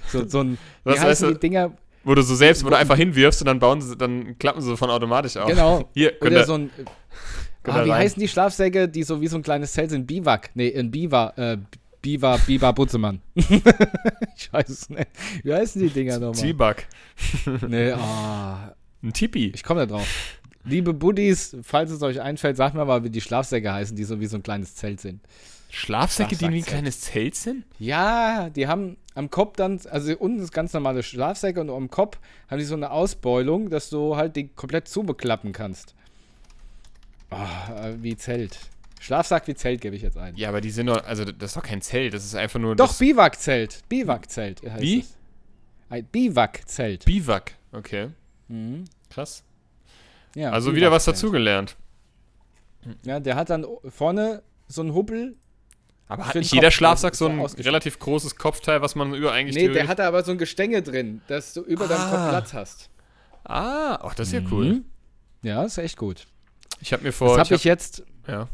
so, so ein, Was, du, die Dinger? wo du so selbst, wo du einfach hinwirfst und dann bauen sie, dann klappen sie von automatisch auf. Genau. Hier, Oder so ein. Ah, wie heißen die Schlafsäcke, die so wie so ein kleines Zelt sind? Biwak. Nee, ein Biwa, äh, Biwa, Biwa Butzemann. ich weiß es nicht. Wie heißen die Dinger nochmal? Zwieback. Nee, ah, Ein Tipi. ich komme da drauf. Liebe Buddies, falls es euch einfällt, sagt mir mal, wie die Schlafsäcke heißen, die so wie so ein kleines Zelt sind. Schlafsäcke, die wie ein kleines Zelt sind? Ja, die haben am Kopf dann, also unten ist ganz normale Schlafsäcke und am Kopf haben die so eine Ausbeulung, dass du halt die komplett zubeklappen kannst. Äh, wie Zelt. Schlafsack wie Zelt gebe ich jetzt ein. Ja, aber die sind doch, also das ist doch kein Zelt, das ist einfach nur Doch, Biwakzelt. Biwakzelt heißt Wie? es. Ein Biwakzelt. Biwak. Okay, Mhm. krass. Ja, Also wieder was dazugelernt. Ja, der hat dann vorne so einen Hubbel. Aber hat nicht jeder Kopf, Schlafsack so ein relativ großes Kopfteil, was man über eigentlich Nee, der hat aber so ein Gestänge drin, dass du über deinem Ah. Kopf Platz hast. Ah, ach, das ist ja cool. Mhm. Ja, ist echt gut. Ich habe mir vor. das habe ich, hab, jetzt. ja,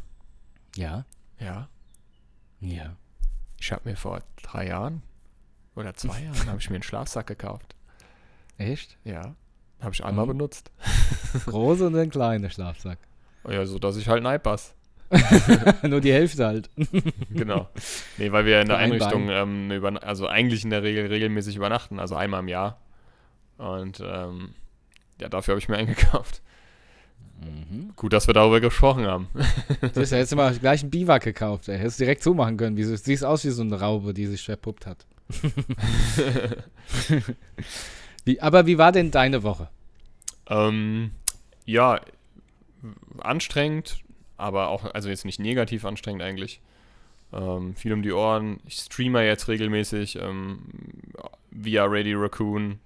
Ja. ja. Ja. Ich habe mir vor drei Jahren oder zwei Jahren habe ich mir einen Schlafsack gekauft. Echt? Ja. Habe ich einmal Mhm. benutzt. Große und ein kleiner Schlafsack. Ja, so dass ich halt neipass. Nur die Hälfte halt. Genau. Nee, weil wir in der Einrichtung, ähm, überna- also eigentlich in der Regel regelmäßig übernachten, also einmal im Jahr. Und ähm, ja, dafür habe ich mir eingekauft. Mhm. Gut, dass wir darüber gesprochen haben. Du hast ja jetzt immer gleich einen Biwak gekauft. Ey. Hättest direkt zumachen können. Wie, siehst aus wie so eine Raube, die sich verpuppt hat. wie, aber wie war denn deine Woche? ähm, ja, anstrengend, aber auch, also jetzt nicht negativ anstrengend eigentlich. Ähm, viel um die Ohren. Ich streame jetzt regelmäßig ähm, via Radio Raccoon.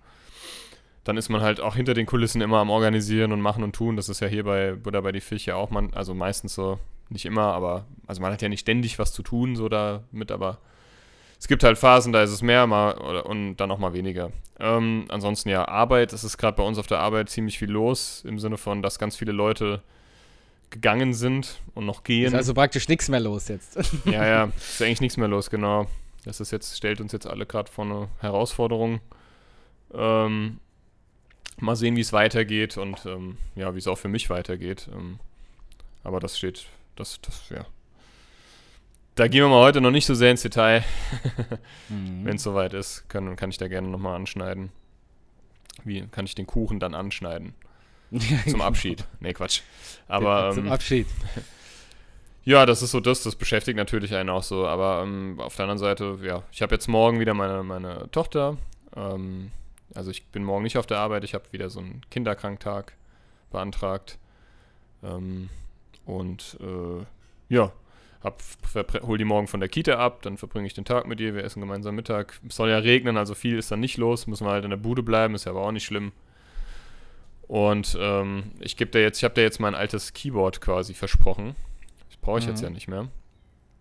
Dann ist man halt auch hinter den Kulissen immer am Organisieren und Machen und Tun. Das ist ja hier bei Buddha bei die Fische auch man, also meistens so, nicht immer, aber also man hat ja nicht ständig was zu tun, so damit, aber es gibt halt Phasen, da ist es mehr mal oder, und dann auch mal weniger. Ähm, ansonsten ja, Arbeit, es ist gerade bei uns auf der Arbeit ziemlich viel los, im Sinne von, dass ganz viele Leute gegangen sind und noch gehen. Ist also praktisch nichts mehr los jetzt. ja, ja, ist eigentlich nichts mehr los, genau. Das ist jetzt, stellt uns jetzt alle gerade vor eine Herausforderung. Ähm, mal sehen, wie es weitergeht und ähm, ja, wie es auch für mich weitergeht. Ähm, aber das steht, das, das, ja. Da gehen wir mal heute noch nicht so sehr ins Detail. mhm. Wenn es soweit ist, kann, kann ich da gerne nochmal anschneiden. Wie kann ich den Kuchen dann anschneiden? Zum Abschied. Nee, Quatsch. Aber. Zum ähm, Abschied. Ja, das ist so das, das beschäftigt natürlich einen auch so. Aber ähm, auf der anderen Seite, ja, ich habe jetzt morgen wieder meine, meine Tochter. Ähm, also ich bin morgen nicht auf der Arbeit, ich habe wieder so einen Kinderkranktag beantragt. Ähm, und äh, ja, hab, hol die morgen von der Kita ab, dann verbringe ich den Tag mit ihr, wir essen gemeinsam Mittag. Es soll ja regnen, also viel ist dann nicht los, müssen wir halt in der Bude bleiben, ist ja aber auch nicht schlimm. Und ähm, ich gebe dir jetzt, ich habe dir jetzt mein altes Keyboard quasi versprochen. Das brauche ich mhm. jetzt ja nicht mehr.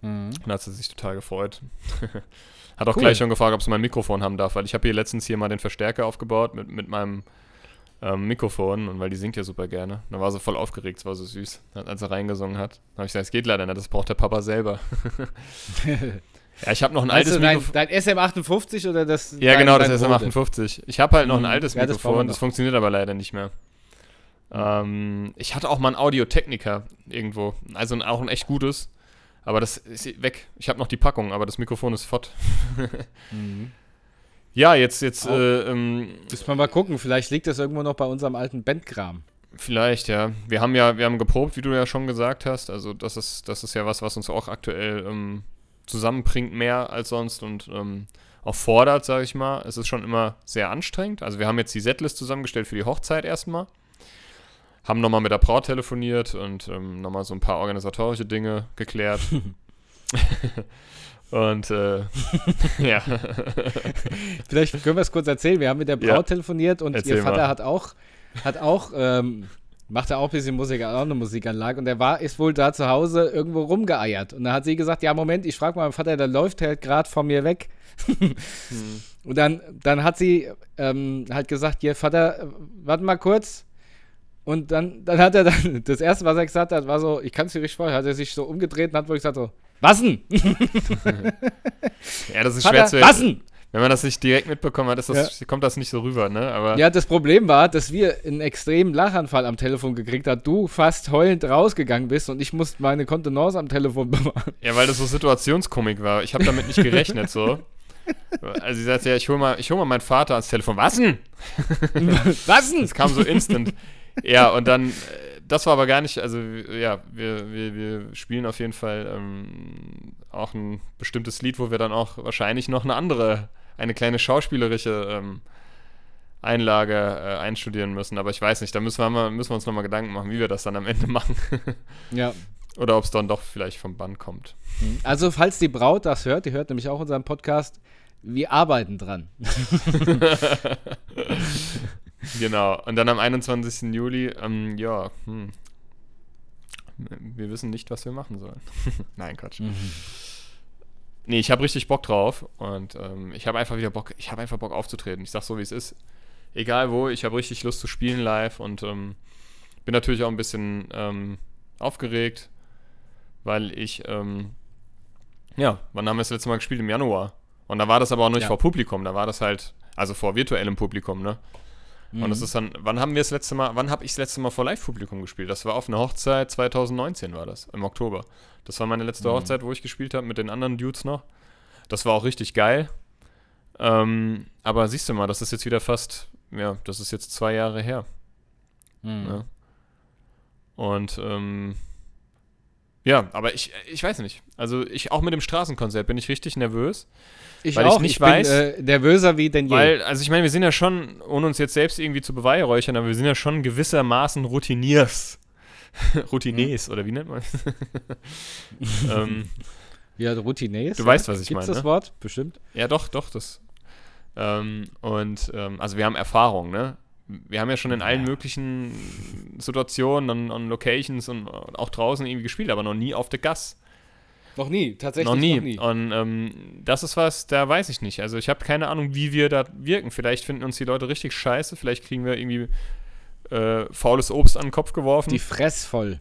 Mhm. Und hat sie sich total gefreut. hat auch cool. gleich schon gefragt, ob sie mein Mikrofon haben darf, weil ich habe hier letztens hier mal den Verstärker aufgebaut mit, mit meinem ähm, Mikrofon und weil die singt ja super gerne. Da war sie voll aufgeregt, es war so süß, als er reingesungen hat. Da habe ich gesagt, es geht leider nicht, das braucht der Papa selber. Ja, ich habe noch ein altes also Mikrofon. Dein, dein SM58 oder das? Ja, genau, das SM58. Ich habe halt noch ein mhm. altes ja, Mikrofon, das, das, funktioniert aber leider nicht mehr. Mhm. Ähm, ich hatte auch mal einen Audio-Techniker irgendwo, also auch ein echt gutes, aber das ist weg. Ich habe noch die Packung, aber das Mikrofon ist fort. mhm. Ja, jetzt, jetzt, äh, ähm, Müssen wir mal gucken, vielleicht liegt das irgendwo noch bei unserem alten Bandkram. Vielleicht, ja. Wir haben ja, wir haben geprobt, wie du ja schon gesagt hast. Also das ist, das ist ja was, was uns auch aktuell ähm, zusammenbringt mehr als sonst und ähm, auch fordert, sage ich mal. Es ist schon immer sehr anstrengend. Also wir haben jetzt die Setlist zusammengestellt für die Hochzeit erstmal. Haben nochmal mit der Braut telefoniert und ähm, nochmal so ein paar organisatorische Dinge geklärt. und äh, ja. Vielleicht können wir es kurz erzählen. Wir haben mit der Braut ja. telefoniert und Erzähl ihr Vater mal. hat auch, hat auch ähm, macht er auch ein bisschen Musik, auch eine Musikanlage. Und er war, ist wohl da zu Hause irgendwo rumgeeiert. Und dann hat sie gesagt, ja, Moment, ich frage mal meinen Vater, der läuft halt gerade von mir weg. hm. Und dann, dann hat sie ähm, halt gesagt, hier, Vater, warte mal kurz. Und dann, dann hat er dann, das erste, was er gesagt hat, war so, ich kann es dir richtig vorstellen, hat er sich so umgedreht und hat wohl gesagt so, was denn? ja, das ist Vater, schwer zu was denn? wenn man das nicht direkt mitbekommen hat, das, ja. kommt das nicht so rüber, ne? Aber ja, das Problem war, dass wir einen extremen Lachanfall am Telefon gekriegt haben. Du fast heulend rausgegangen bist und ich musste meine Kontenance am Telefon bewahren. Ja, weil das so Situationskomik war. Ich habe damit nicht gerechnet, so. Also sie sagte ja, ich hole mal, hol mal meinen Vater ans Telefon. Was denn? Was denn? Das kam so instant. Ja, und dann, äh, das war aber gar nicht, also ja, wir, wir, wir spielen auf jeden Fall ähm, auch ein bestimmtes Lied, wo wir dann auch wahrscheinlich noch eine andere eine kleine schauspielerische ähm, Einlage äh, einstudieren müssen. Aber ich weiß nicht, da müssen wir, mal, müssen wir uns nochmal Gedanken machen, wie wir das dann am Ende machen. ja. Oder ob es dann doch vielleicht vom Band kommt. Mhm. Also, falls die Braut das hört, die hört nämlich auch unseren Podcast, wir arbeiten dran. genau. Und dann am 21. Juli, ähm, ja, hm. wir wissen nicht, was wir machen sollen. Nein, Quatsch. Mhm. Nee, ich habe richtig Bock drauf und ähm, ich habe einfach wieder Bock, ich habe einfach Bock aufzutreten. Ich sag so, wie es ist. Egal wo, ich habe richtig Lust zu spielen live und ähm, bin natürlich auch ein bisschen ähm, aufgeregt, weil ich, ähm, ja, wann haben wir das letzte Mal gespielt? Im Januar. Und da war das aber auch nicht ja. vor Publikum, da war das halt, also vor virtuellem Publikum, ne? Mhm. Und das ist dann, wann haben wir das letzte Mal, wann habe ich das letzte Mal vor Live-Publikum gespielt? Das war auf einer Hochzeit 2019 war das, im Oktober. Das war meine letzte mhm. Hochzeit, wo ich gespielt habe mit den anderen Dudes noch. Das war auch richtig geil. Ähm, aber siehst du mal, das ist jetzt wieder fast, ja, das ist jetzt zwei Jahre her. Mhm. Ja. Und ähm, ja, aber ich, ich weiß nicht. Also ich auch mit dem Straßenkonzert bin ich richtig nervös. Ich weil auch. Ich nicht ich weiß, bin, äh, nervöser wie denn je. Weil, also ich meine, wir sind ja schon, ohne uns jetzt selbst irgendwie zu beweihräuchern, aber wir sind ja schon gewissermaßen Routiniers. Routiniers, hm. oder wie nennt man es? ähm, ja, Routiniers. Du ja. weißt, was ich Gibt's meine. das ne? Wort? Bestimmt. Ja, doch, doch, das. Ähm, und, ähm, also wir haben Erfahrung, ne? Wir haben ja schon in allen möglichen Situationen und, und Locations und, auch draußen irgendwie gespielt, aber noch nie auf der Gas. Noch nie, tatsächlich noch nie. noch nie. Und ähm, das ist was, da weiß ich nicht. Also ich habe keine Ahnung, wie wir da wirken. Vielleicht finden uns die Leute richtig scheiße. Vielleicht kriegen wir irgendwie äh, faules Obst an den Kopf geworfen. Die Fress voll.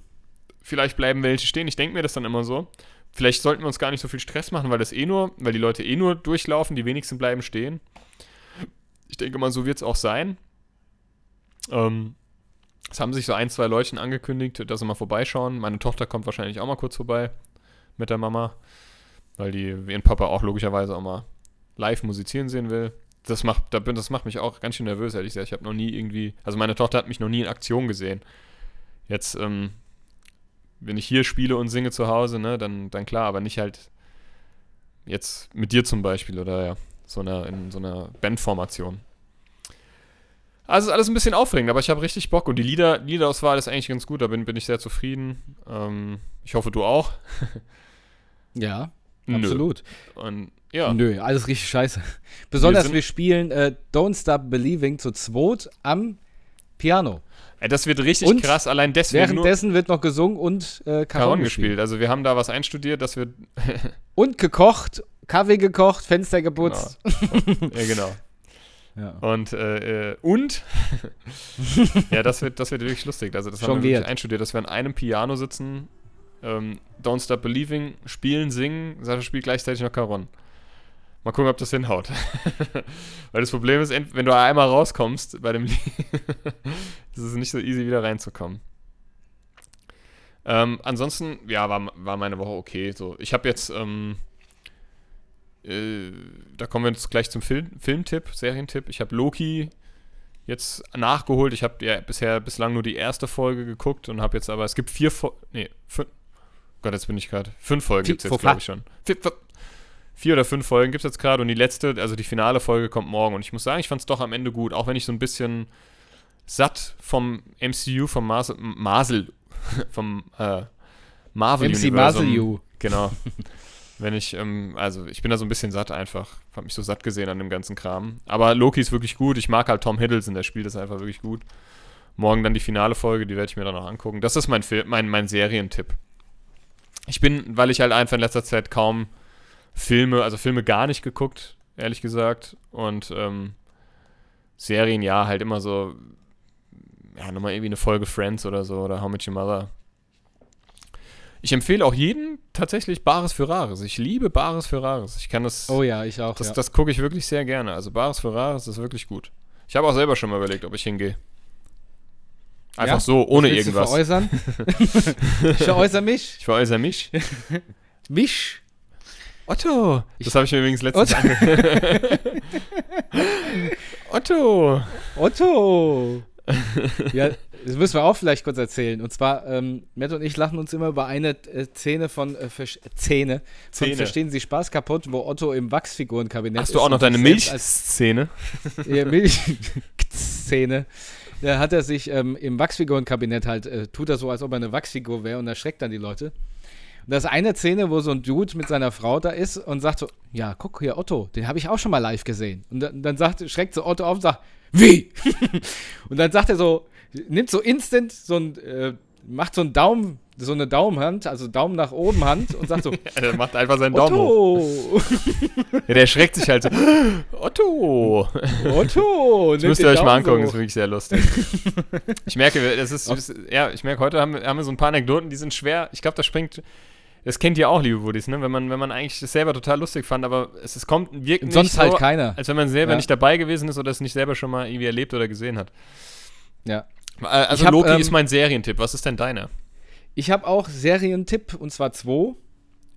Vielleicht bleiben welche stehen. Ich denke mir das dann immer so. Vielleicht sollten wir uns gar nicht so viel Stress machen, weil das eh nur, weil die Leute eh nur durchlaufen, die wenigsten bleiben stehen. Ich denke mal, so wird es auch sein. Ähm, es haben sich so ein, zwei Leutchen angekündigt, dass sie mal vorbeischauen. Meine Tochter kommt wahrscheinlich auch mal kurz vorbei mit der Mama, weil die ihren Papa auch logischerweise auch mal live musizieren sehen will. Das macht, das macht mich auch ganz schön nervös, ehrlich gesagt. Ich habe noch nie irgendwie, also meine Tochter hat mich noch nie in Aktion gesehen. Jetzt, ähm, wenn ich hier spiele und singe zu Hause, ne, dann, dann klar, aber nicht halt jetzt mit dir zum Beispiel oder ja, so einer, in so einer Bandformation. Also ist alles ein bisschen aufregend, aber ich habe richtig Bock und die Lieder, Liederauswahl ist eigentlich ganz gut, da bin, bin ich sehr zufrieden. Ähm, ich hoffe, du auch. ja, Nö. absolut. Und ja. Nö, alles richtig scheiße. Besonders wir, wir spielen äh, Don't Stop Believing zu zweit am Piano. Das wird richtig und krass, allein deswegen. Währenddessen wird noch gesungen und äh, Caron gespielt. gespielt. Also wir haben da was einstudiert, dass wir. und gekocht, Kaffee gekocht, Fenster geputzt. Genau. ja, genau. Ja. Und, äh, äh und, ja, das wird, das wird wirklich lustig. Also, das haben wir wirklich einstudiert, dass wir an einem Piano sitzen, ähm, Don't Stop Believing, spielen, singen, Sascha spielt gleichzeitig noch Caron. Mal gucken, ob das hinhaut. Weil das Problem ist, wenn du einmal rauskommst bei dem Lied, ist es nicht so easy, wieder reinzukommen. Ähm, ansonsten, ja, war, war meine Woche okay. So, ich habe jetzt, ähm, äh, da kommen wir jetzt gleich zum Film, Filmtipp, Serientipp. Ich habe Loki jetzt nachgeholt. Ich habe ja bisher bislang nur die erste Folge geguckt und habe jetzt aber, es gibt vier Folgen, nee, fünf, Gott, jetzt bin ich gerade, fünf Folgen gibt es jetzt, glaube ich, schon. Vier, vier, oder fünf Folgen gibt es jetzt gerade und die letzte, also die finale Folge kommt morgen. Und ich muss sagen, ich fand es doch am Ende gut, auch wenn ich so ein bisschen satt vom MCU, vom Marvel vom äh, Marvel MC Marvel Genau. wenn ich, ähm, also ich bin da so ein bisschen satt einfach. Hab mich so satt gesehen an dem ganzen Kram. Aber Loki ist wirklich gut. Ich mag halt Tom Hiddleston, der spielt das einfach wirklich gut. Morgen dann die finale Folge, die werde ich mir dann noch angucken. Das ist mein, mein, mein Serientipp. Ich bin, weil ich halt einfach in letzter Zeit kaum Filme, also Filme gar nicht geguckt, ehrlich gesagt. Und ähm, Serien, ja, halt immer so, ja, nochmal irgendwie eine Folge Friends oder so oder How Much Your Mother. Ich empfehle auch jeden tatsächlich Bares für Rares. Ich liebe Bares für Rares. Ich kann das. Oh ja, ich auch. Das, ja. das gucke ich wirklich sehr gerne. Also Bares für Rares ist wirklich gut. Ich habe auch selber schon mal überlegt, ob ich hingehe. Einfach ja? so, ohne Was irgendwas. Du veräußern? ich veräußere mich. Ich veräußere mich. mich? Otto. Das habe ich mir übrigens letztens Otto. Otto. Otto. ja, das müssen wir auch vielleicht kurz erzählen. Und zwar, ähm, Matt und ich lachen uns immer über eine äh, Szene von äh, Szene, von Szene. Verstehen Sie Spaß kaputt, wo Otto im Wachsfigurenkabinett Hast du auch noch deine Milchszene? ja, Milchszene. Da hat er sich ähm, im Wachsfigurenkabinett halt, äh, tut er so, als ob er eine Wachsfigur wäre und erschreckt dann die Leute. Und das ist eine Szene, wo so ein Dude mit seiner Frau da ist und sagt so, ja, guck hier, Otto, den habe ich auch schon mal live gesehen. Und dann, dann sagt, schreckt so Otto auf und sagt, wie? und dann sagt er so, nimmt so instant so ein, äh, macht so einen Daumen, so eine Daumenhand, also Daumen nach oben Hand und sagt so, er macht einfach seinen Daumen hoch. ja, der schreckt sich halt so, Otto. Otto. Das müsst ihr euch mal angucken, so. das ist wirklich sehr lustig. ich merke, das ist, ja, ich merke, heute haben, haben wir so ein paar Anekdoten, die sind schwer. Ich glaube, das springt das kennt ihr auch, liebe Buddies, ne? Wenn man, wenn man eigentlich das selber total lustig fand, aber es, es kommt, wirkt Sonst nicht halt so, keiner. als wenn man selber ja. nicht dabei gewesen ist oder es nicht selber schon mal irgendwie erlebt oder gesehen hat. Ja. Äh, also hab, Loki ähm, ist mein Serientipp. Was ist denn deiner? Ich habe auch Serientipp und zwar zwei.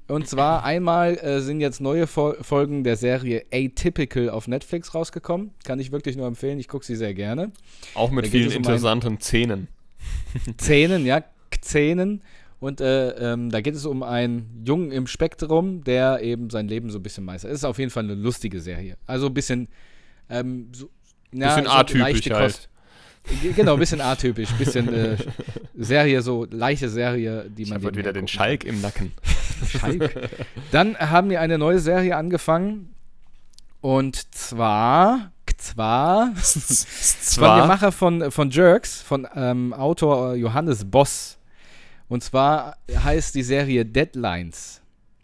Und zwar einmal äh, sind jetzt neue Fol Folgen der Serie Atypical auf Netflix rausgekommen. Kann ich wirklich nur empfehlen. Ich gucke sie sehr gerne. Auch mit vielen um interessanten Szenen. Szenen, ja, Szenen. Und äh, ähm, da geht es um einen Jungen im Spektrum, der eben sein Leben so ein bisschen meistert. Es ist auf jeden Fall eine lustige Serie. Also ein bisschen, ähm, so, ja, bisschen so atypisch halt. Genau, ein bisschen atypisch, ein bisschen äh, Serie, so leichte Serie, die man. Ich habe wieder den Schalk kann. im Nacken. Schalk. Dann haben wir eine neue Serie angefangen. Und zwar, zwar, zwar von dem Macher von, von Jerks, von ähm, Autor Johannes Boss. Und zwar heißt die Serie Deadlines.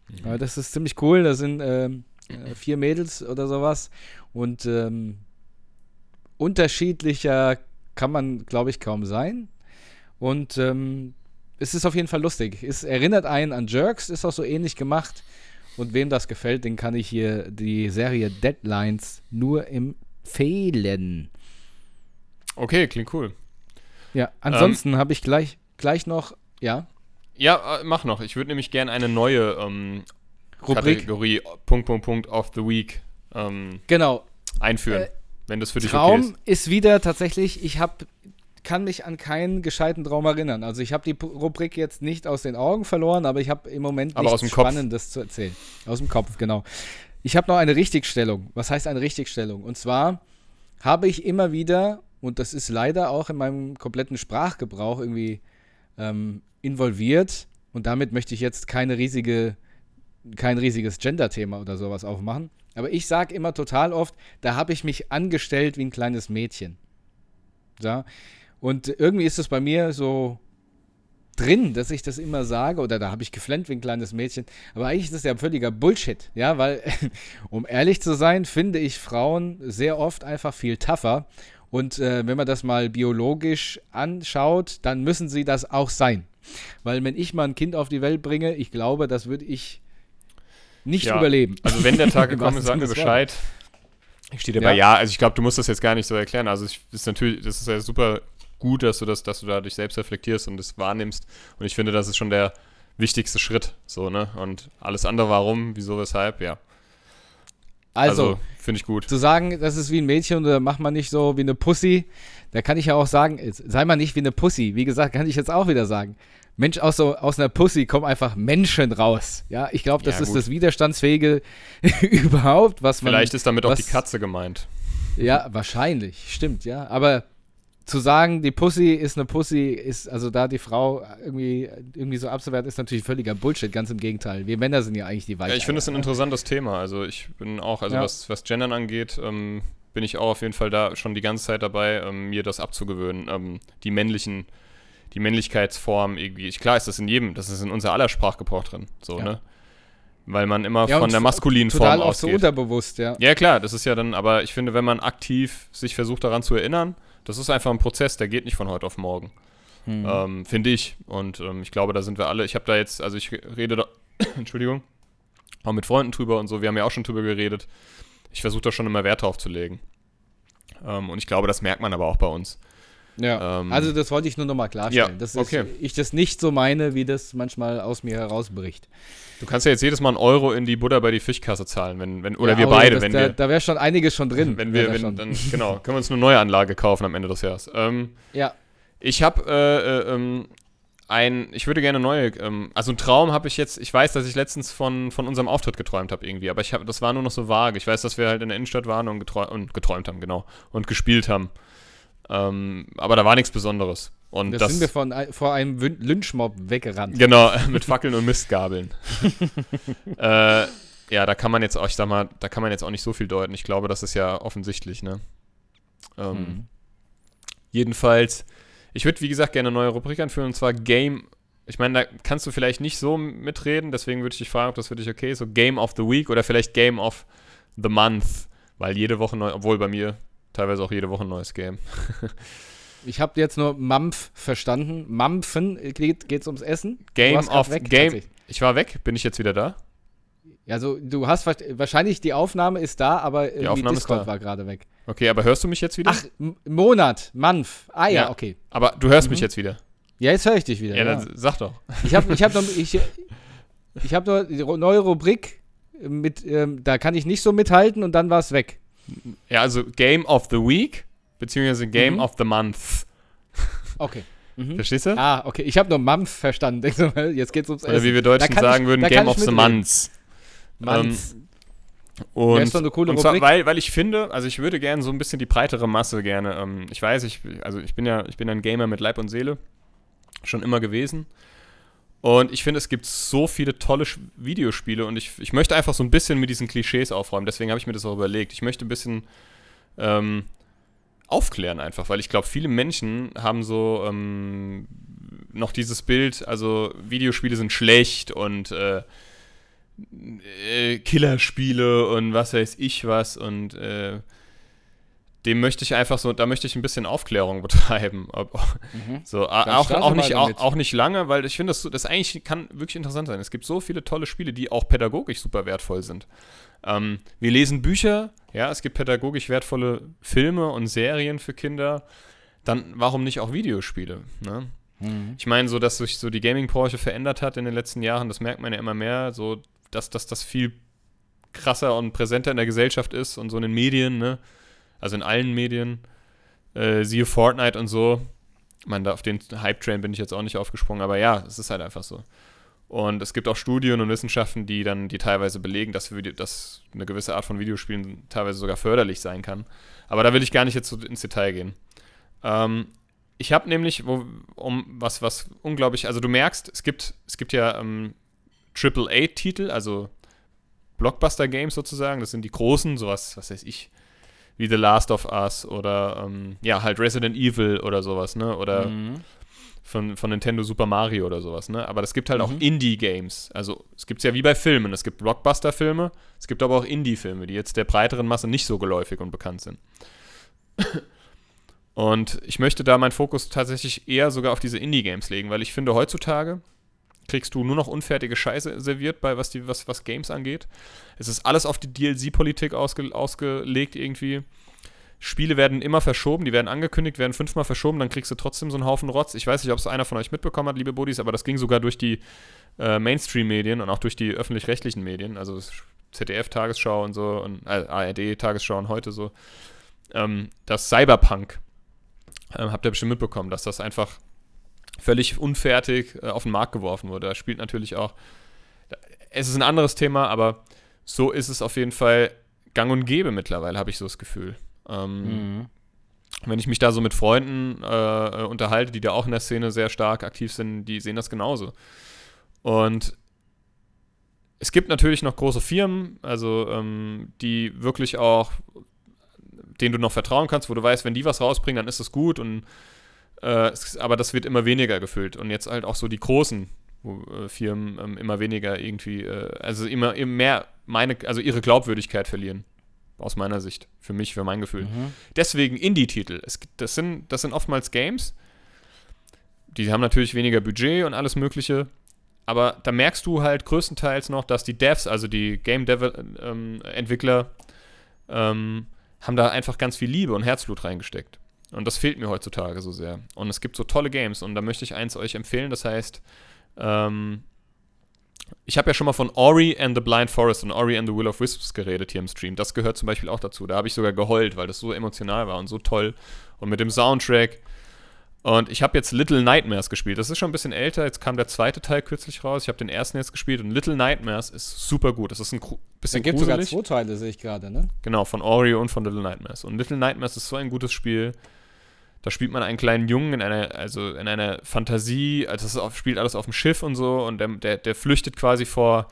Mhm. Das ist ziemlich cool. Da sind ähm, äh, vier Mädels oder sowas. Und ähm, unterschiedlicher kann man, glaube ich, kaum sein. Und ähm, es ist auf jeden Fall lustig. Es erinnert einen an Jerks, ist auch so ähnlich gemacht. Und wem das gefällt, den kann ich hier die Serie Deadlines nur empfehlen. Okay, klingt cool. Ja, ansonsten ähm, habe ich gleich, gleich noch, ja. Ja, äh, mach noch. Ich würde nämlich gerne eine neue ähm, Rubrik. Kategorie Punkt, Punkt, Punkt of the Week ähm, genau. einführen, äh, wenn das für dich Traum okay ist. ist wieder tatsächlich, ich habe kann mich an keinen gescheiten Traum erinnern. Also ich habe die Rubrik jetzt nicht aus den Augen verloren, aber ich habe im Moment aber nichts Spannendes zu erzählen. Aus dem Kopf, genau. Ich habe noch eine Richtigstellung. Was heißt eine Richtigstellung? Und zwar habe ich immer wieder, und das ist leider auch in meinem kompletten Sprachgebrauch irgendwie ähm, involviert, und damit möchte ich jetzt keine riesige kein riesiges Gender-Thema oder sowas aufmachen. Aber ich sage immer total oft, da habe ich mich angestellt wie ein kleines Mädchen. Ja? Und irgendwie ist es bei mir so drin, dass ich das immer sage, oder da habe ich geflennt wie ein kleines Mädchen. Aber eigentlich ist das ja völliger Bullshit, ja, weil, um ehrlich zu sein, finde ich Frauen sehr oft einfach viel tougher. Und äh, wenn man das mal biologisch anschaut, dann müssen sie das auch sein. Weil wenn ich mal ein Kind auf die Welt bringe, ich glaube, das würde ich nicht ja. überleben. Also wenn der Tag gekommen ist, sag mir Bescheid. Ich stehe dabei, ja. ja, also ich glaube, du musst das jetzt gar nicht so erklären. Also ich, ist natürlich, das ist ja super gut, dass du das, dass du da dich selbst reflektierst und das wahrnimmst. Und ich finde, das ist schon der wichtigste Schritt. So, ne? Und alles andere, warum, wieso, weshalb, ja. Also, also finde ich gut. Zu sagen, das ist wie ein Mädchen oder macht man nicht so wie eine Pussy, da kann ich ja auch sagen, sei mal nicht wie eine Pussy. Wie gesagt, kann ich jetzt auch wieder sagen. Mensch, aus, so, aus einer Pussy kommen einfach Menschen raus. Ja, ich glaube, das ja, ist gut. das Widerstandsfähige überhaupt, was man. Vielleicht ist damit was, auch die Katze gemeint. Ja, wahrscheinlich, stimmt, ja. Aber zu sagen, die Pussy ist eine Pussy, ist also da die Frau irgendwie, irgendwie so abzuwerten, ist natürlich völliger Bullshit, ganz im Gegenteil. Wir Männer sind ja eigentlich die Weicheier. Ja, ich finde es ein interessantes Thema. Also ich bin auch, also ja. was, was Gendern angeht, ähm, bin ich auch auf jeden Fall da schon die ganze Zeit dabei, ähm, mir das abzugewöhnen. Ähm, die männlichen die Männlichkeitsform irgendwie. Klar ist das in jedem, das ist in unser aller Sprachgebrauch drin, so, ja. ne? Weil man immer ja, von der maskulinen Form ausgeht. auch so unterbewusst, ja. Ja, klar, das ist ja dann, aber ich finde, wenn man aktiv sich versucht daran zu erinnern, das ist einfach ein Prozess, der geht nicht von heute auf morgen. Hm. Ähm, finde ich. Und ähm, ich glaube, da sind wir alle. Ich habe da jetzt, also ich rede da, Entschuldigung, auch mit Freunden drüber und so, wir haben ja auch schon drüber geredet. Ich versuche da schon immer Wert drauf zu legen. Ähm, und ich glaube, das merkt man aber auch bei uns. Ja, ähm, also das wollte ich nur nochmal klarstellen, ja, dass okay. ich das nicht so meine, wie das manchmal aus mir herausbricht. Du kannst ja jetzt jedes Mal einen Euro in die Butter bei die Fischkasse zahlen, wenn, wenn oder ja, wir beide, das, wenn da, wir. Da wäre schon einiges schon drin. Wenn wir, wenn, dann, genau, können wir uns eine neue Anlage kaufen am Ende des Jahres. Ähm, ja. Ich habe äh, äh, ähm, ein, ich würde gerne neue, ähm, also ein Traum habe ich jetzt, ich weiß, dass ich letztens von, von unserem Auftritt geträumt habe irgendwie, aber ich hab, das war nur noch so vage. Ich weiß, dass wir halt in der Innenstadt waren und, geträum, und geträumt haben, genau, und gespielt haben. Ähm, aber da war nichts Besonderes. Und das, das sind wir von, vor einem Lynchmob weggerannt. Genau, mit Fackeln und Mistgabeln. äh, ja, da kann man jetzt auch, ich sag mal, da kann man jetzt auch nicht so viel deuten. Ich glaube, das ist ja offensichtlich, ne? Ähm, mhm. Jedenfalls, ich würde, wie gesagt, gerne eine neue Rubrik anführen, und zwar Game. Ich meine, da kannst du vielleicht nicht so mitreden, deswegen würde ich dich fragen, ob das für dich okay ist. So Game of the Week oder vielleicht Game of the Month, weil jede Woche neu, obwohl bei mir teilweise auch jede Woche ein neues Game. ich habe jetzt nur Mampf verstanden. Mampfen geht es ums Essen. Game of weg, Game. Ich war weg. Bin ich jetzt wieder da? Also du hast wahrscheinlich die Aufnahme ist da, aber die Aufnahme Discord war gerade weg. Okay, aber hörst du mich jetzt wieder? Ach, Monat, Manf. Ah ja, ja, okay. Aber du hörst mhm. mich jetzt wieder. Ja, jetzt höre ich dich wieder. Ja, ja. dann sag doch. Ich habe ich hab noch, ich, ich hab noch die neue Rubrik mit, ähm, da kann ich nicht so mithalten und dann war es weg. Ja, also Game of the Week, beziehungsweise Game mhm. of the Month. Okay. Mhm. Verstehst du? Ah, okay. Ich habe nur Month verstanden. Jetzt geht's ums Essen. Oder wie wir Deutschen sagen ich, würden, Game of the Month. Month. Ähm, und, ja, coole und zwar, weil, weil ich finde, also ich würde gerne so ein bisschen die breitere Masse gerne, ähm, ich weiß, ich, also ich bin ja, ich bin ein Gamer mit Leib und Seele, schon immer gewesen. Und ich finde, es gibt so viele tolle Videospiele und ich, ich möchte einfach so ein bisschen mit diesen Klischees aufräumen. Deswegen habe ich mir das auch überlegt. Ich möchte ein bisschen ähm, aufklären einfach, weil ich glaube, viele Menschen haben so ähm, noch dieses Bild, also Videospiele sind schlecht und äh, äh, Killerspiele und was weiß ich was und äh, dem möchte ich einfach so, da möchte ich ein bisschen Aufklärung betreiben. Mhm. So, auch, auch, nicht, auch, auch, nicht lange, weil ich finde, das, das eigentlich kann wirklich interessant sein. Es gibt so viele tolle Spiele, die auch pädagogisch super wertvoll sind. Ähm, wir lesen Bücher, ja, es gibt pädagogisch wertvolle Filme und Serien für Kinder. Dann warum nicht auch Videospiele? Ne? Mhm. Ich meine, so dass sich so die Gaming-Branche verändert hat in den letzten Jahren, das merkt man ja immer mehr, so dass, dass das viel krasser und präsenter in der Gesellschaft ist und so in den Medien, ne? Also in allen Medien. Äh, siehe Fortnite und so. Ich meine, auf den Hype-Train bin ich jetzt auch nicht aufgesprungen, aber ja, es ist halt einfach so. Und es gibt auch Studien und Wissenschaften, die dann, die teilweise belegen, dass, Video, dass eine gewisse Art von Videospielen teilweise sogar förderlich sein kann. Aber da will ich gar nicht jetzt so ins Detail gehen. Ähm, ich habe nämlich, wo, um was, was unglaublich, also du merkst, es gibt, es gibt ja ähm, AAA-Titel, also Blockbuster-Games sozusagen, das sind die großen, sowas, was weiß ich, wie The Last of Us oder ähm, ja, halt Resident Evil oder sowas, ne? Oder mhm. von, von Nintendo Super Mario oder sowas, ne? Aber es gibt halt mhm. auch Indie-Games. Also es gibt es ja wie bei Filmen. Es gibt Blockbuster-Filme, es gibt aber auch Indie-Filme, die jetzt der breiteren Masse nicht so geläufig und bekannt sind. Und ich möchte da meinen Fokus tatsächlich eher sogar auf diese Indie-Games legen, weil ich finde, heutzutage kriegst du nur noch unfertige Scheiße serviert, bei was, die, was, was Games angeht. Es ist alles auf die DLC-Politik ausge, ausgelegt irgendwie. Spiele werden immer verschoben, die werden angekündigt, werden fünfmal verschoben, dann kriegst du trotzdem so einen Haufen Rotz. Ich weiß nicht, ob es einer von euch mitbekommen hat, liebe Buddies, aber das ging sogar durch die äh, Mainstream-Medien und auch durch die öffentlich-rechtlichen Medien, also ZDF-Tagesschau und so und äh, ARD-Tagesschau und heute so, ähm, dass Cyberpunk ähm, habt ihr bestimmt mitbekommen, dass das einfach völlig unfertig äh, auf den Markt geworfen wurde. Da spielt natürlich auch, es ist ein anderes Thema, aber so ist es auf jeden Fall gang und gäbe mittlerweile, habe ich so das Gefühl. Ähm, mhm. Wenn ich mich da so mit Freunden äh, unterhalte, die da auch in der Szene sehr stark aktiv sind, die sehen das genauso. Und es gibt natürlich noch große Firmen, also ähm, die wirklich auch denen du noch vertrauen kannst, wo du weißt, wenn die was rausbringen, dann ist es gut und äh, es, aber das wird immer weniger gefüllt. Und jetzt halt auch so die großen äh, Firmen ähm, immer weniger irgendwie, äh, also immer, immer mehr meine, also ihre Glaubwürdigkeit verlieren. Aus meiner Sicht. Für mich, für mein Gefühl. Mhm. Deswegen Indie-Titel. Das sind, das sind oftmals Games. Die haben natürlich weniger Budget und alles Mögliche. Aber da merkst du halt größtenteils noch, dass die Devs, also die Game-Entwickler, ähm, ähm, haben da einfach ganz viel Liebe und Herzblut reingesteckt. Und das fehlt mir heutzutage so sehr. Und es gibt so tolle Games und da möchte ich eins euch empfehlen, das heißt, ähm, ich habe ja schon mal von Ori and the Blind Forest und Ori and the Will of Wisps geredet hier im Stream. Das gehört zum Beispiel auch dazu. Da habe ich sogar geheult, weil das so emotional war und so toll. Und mit dem Soundtrack und ich habe jetzt Little Nightmares gespielt. Das ist schon ein bisschen älter. Jetzt kam der zweite Teil kürzlich raus. Ich habe den ersten jetzt gespielt und Little Nightmares ist super gut. Das ist ein bisschen Da gibt sogar zwei Teile, sehe ich gerade, ne? Genau, von Oreo und von Little Nightmares. Und Little Nightmares ist so ein gutes Spiel. Da spielt man einen kleinen Jungen in einer, also in einer Fantasie. Also das auf, spielt alles auf dem Schiff und so. Und der, der, der flüchtet quasi vor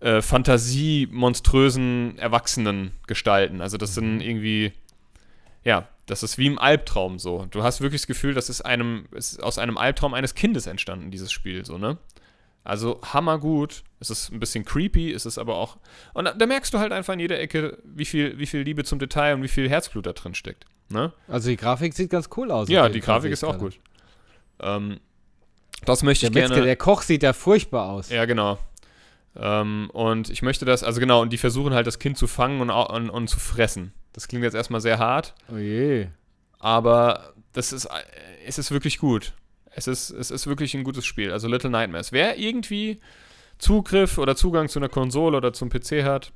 äh, fantasiemonströsen Erwachsenen Gestalten. Also das sind mhm. irgendwie, ja, das ist wie im Albtraum so. Du hast wirklich das Gefühl, das ist, einem, ist aus einem Albtraum eines Kindes entstanden, dieses Spiel, so, ne? Also hammergut. Es ist ein bisschen creepy, es ist aber auch. Und da, da, merkst du halt einfach in jeder Ecke, wie viel, wie viel Liebe zum Detail und wie viel Herzblut da drin steckt. Ne? Also die Grafik sieht ganz cool aus. Ja, die Grafik ist auch gut. Ähm, das möchte der ich Metzger, gerne. Der Koch sieht ja furchtbar aus. Ja, genau. Ähm, und ich möchte das, also genau, und die versuchen halt das Kind zu fangen und, und, und zu fressen. Das klingt jetzt erstmal sehr hart. Oh je. Aber das ist, es ist wirklich gut. Es ist, es ist wirklich ein gutes Spiel. Also Little Nightmares. Wer irgendwie Zugriff oder Zugang zu einer Konsole oder zum PC hat,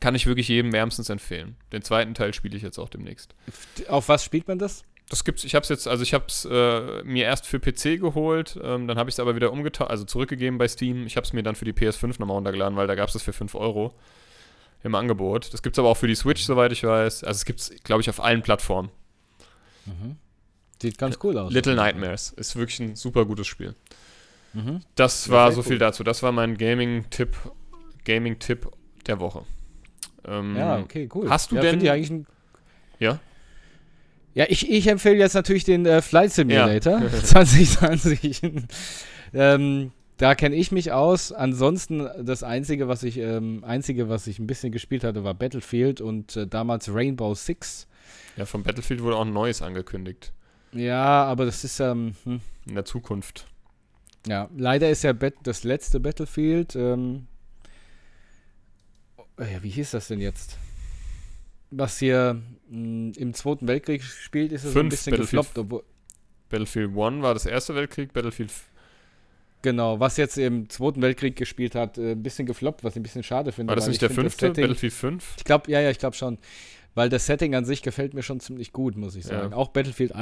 kann ich wirklich jedem wärmstens empfehlen. Den zweiten Teil spiele ich jetzt auch demnächst. Auf was spielt man das? Das gibt's, ich habe es jetzt, also ich habe es äh, mir erst für PC geholt, ähm, dann habe ich es aber wieder umgetauscht, also zurückgegeben bei Steam. Ich habe es mir dann für die PS5 nochmal runtergeladen, weil da gab es für 5 Euro im Angebot. Das gibt es aber auch für die Switch, soweit ich weiß. Also es gibt es, glaube ich, auf allen Plattformen. Mhm. Sieht ganz cool aus. Little Nightmares ist wirklich ein super gutes Spiel. Mhm. Das war so cool. viel dazu. Das war mein Gaming-Tipp Gaming -Tipp der Woche. Ähm, ja, okay, cool. Hast du ja, denn. Eigentlich ja? Ja, ich, ich empfehle jetzt natürlich den äh, Flight Simulator ja. 2020. ähm, da kenne ich mich aus. Ansonsten das einzige, was ich ähm, einzige, was ich ein bisschen gespielt hatte, war Battlefield und äh, damals Rainbow Six. Ja, vom Battlefield wurde auch ein neues angekündigt. Ja, aber das ist ähm, hm. in der Zukunft. Ja, leider ist ja Bet das letzte Battlefield. Ähm, wie hieß das denn jetzt? Was hier mh, hm, im Zweiten Weltkrieg spielt, ist es ein bisschen gefloppt. Obwohl Battlefield 1 war das erste Weltkrieg, Battlefield Genau, was jetzt im Zweiten Weltkrieg gespielt hat, äh, ein bisschen gefloppt, was ich ein bisschen schade finde. War das nicht der fünfte, Setting, Battlefield 5? Ich glaube, ja, ja, ich glaube schon. Weil das Setting an sich gefällt mir schon ziemlich gut, muss ich sagen. Ja. Auch Battlefield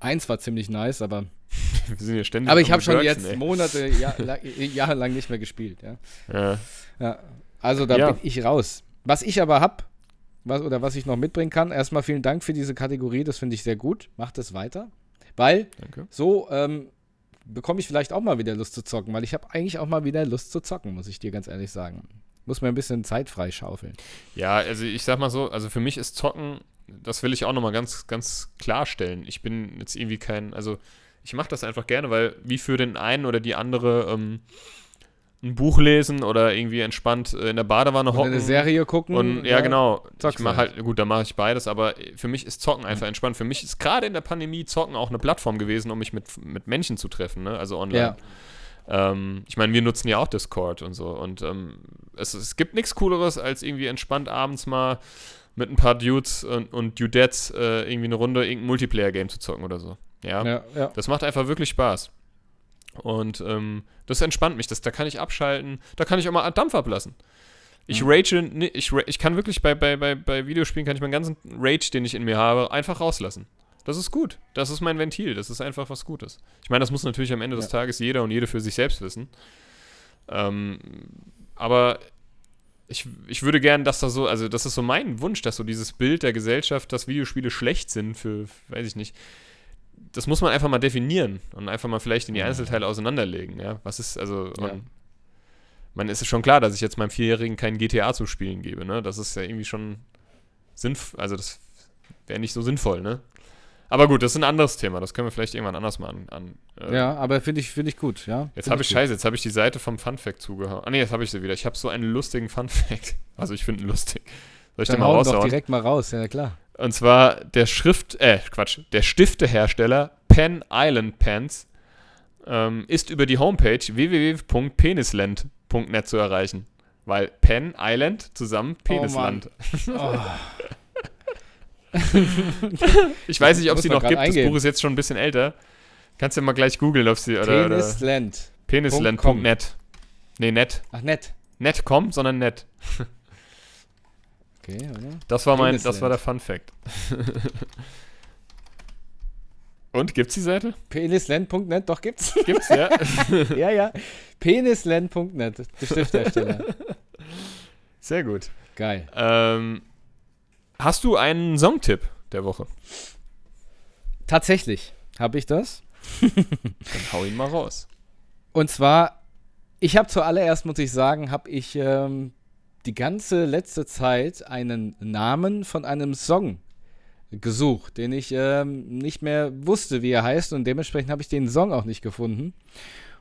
1 war ziemlich nice, aber. Wir sind ja ständig aber ich habe schon jetzt ey. Monate, Jahr, jahrelang nicht mehr gespielt, ja. Ja. ja also da ja. bin ich raus. Was ich aber habe, was, oder was ich noch mitbringen kann, erstmal vielen Dank für diese Kategorie, das finde ich sehr gut. Macht es weiter. Weil Danke. so ähm, bekomme ich vielleicht auch mal wieder Lust zu zocken, weil ich habe eigentlich auch mal wieder Lust zu zocken, muss ich dir ganz ehrlich sagen. Muss mir ein bisschen Zeit freischaufeln. Ja, also ich sag mal so, also für mich ist Zocken, das will ich auch nochmal ganz, ganz klarstellen. Ich bin jetzt irgendwie kein, also ich mache das einfach gerne, weil wie für den einen oder die andere ähm, ein Buch lesen oder irgendwie entspannt äh, in der Badewanne hocken. Oder eine Serie gucken. Und ja, ja genau. Ich mach halt, gut, da mache ich beides, aber für mich ist Zocken einfach entspannt. Für mich ist gerade in der Pandemie Zocken auch eine Plattform gewesen, um mich mit, mit Menschen zu treffen, ne? also online. Ja. Ähm, ich meine, wir nutzen ja auch Discord und so. Und ähm, es, es gibt nichts Cooleres, als irgendwie entspannt abends mal mit ein paar Dudes und, und Dudettes äh, irgendwie eine Runde irgendein Multiplayer-Game zu zocken oder so. Ja? Ja, ja. Das macht einfach wirklich Spaß. Und ähm, das entspannt mich. Das, da kann ich abschalten. Da kann ich auch mal Dampf ablassen. Ich mhm. rage, ich, ich kann wirklich bei, bei, bei, bei Videospielen, kann ich meinen ganzen Rage, den ich in mir habe, einfach rauslassen. Das ist gut. Das ist mein Ventil. Das ist einfach was Gutes. Ich meine, das muss natürlich am Ende ja. des Tages jeder und jede für sich selbst wissen. Ähm, aber ich, ich würde gern, dass da so, also das ist so mein Wunsch, dass so dieses Bild der Gesellschaft, dass Videospiele schlecht sind für, weiß ich nicht, das muss man einfach mal definieren und einfach mal vielleicht in die Einzelteile auseinanderlegen, ja. Was ist, also, ja. man ist schon klar, dass ich jetzt meinem Vierjährigen kein GTA zu spielen gebe, ne? Das ist ja irgendwie schon sinnvoll, also das wäre nicht so sinnvoll, ne? Aber gut, das ist ein anderes Thema. Das können wir vielleicht irgendwann anders mal an. an äh ja, aber finde ich, find ich gut, ja. Jetzt habe ich, ich Scheiße, jetzt habe ich die Seite vom Fun Fact zugehauen. Ah, nee, jetzt habe ich sie wieder. Ich habe so einen lustigen Fun Fact. Also, ich finde ihn lustig. Soll ich Dann den mal raushauen? doch direkt mal raus, ja klar. Und zwar der Schrift, äh, Quatsch, der Stiftehersteller Pen Island Pens ähm, ist über die Homepage www.penisland.net zu erreichen. Weil Pen Island zusammen oh, Penisland. Oh, oh. ich weiß nicht, ob es die noch gibt. Eingeben. Das Buch ist jetzt schon ein bisschen älter. Kannst du ja mal gleich googeln, ob sie. Oder, Penisland. Penisland.net. Nee, net. Ach, net. Net.com, sondern net. Okay, oder? Das war mein, das war der Fun Fact. Und gibt's die Seite? Penisland.net, doch gibt's. Gibt's, ja. ja, ja. Penisland.net, der Stifthersteller. Sehr gut. Geil. Ähm, hast du einen Songtipp der Woche? Tatsächlich habe ich das. Dann hau ihn mal raus. Und zwar, ich habe zuallererst, muss ich sagen, habe ich ähm, die ganze letzte Zeit einen Namen von einem Song gesucht, den ich ähm, nicht mehr wusste, wie er heißt und dementsprechend habe ich den Song auch nicht gefunden.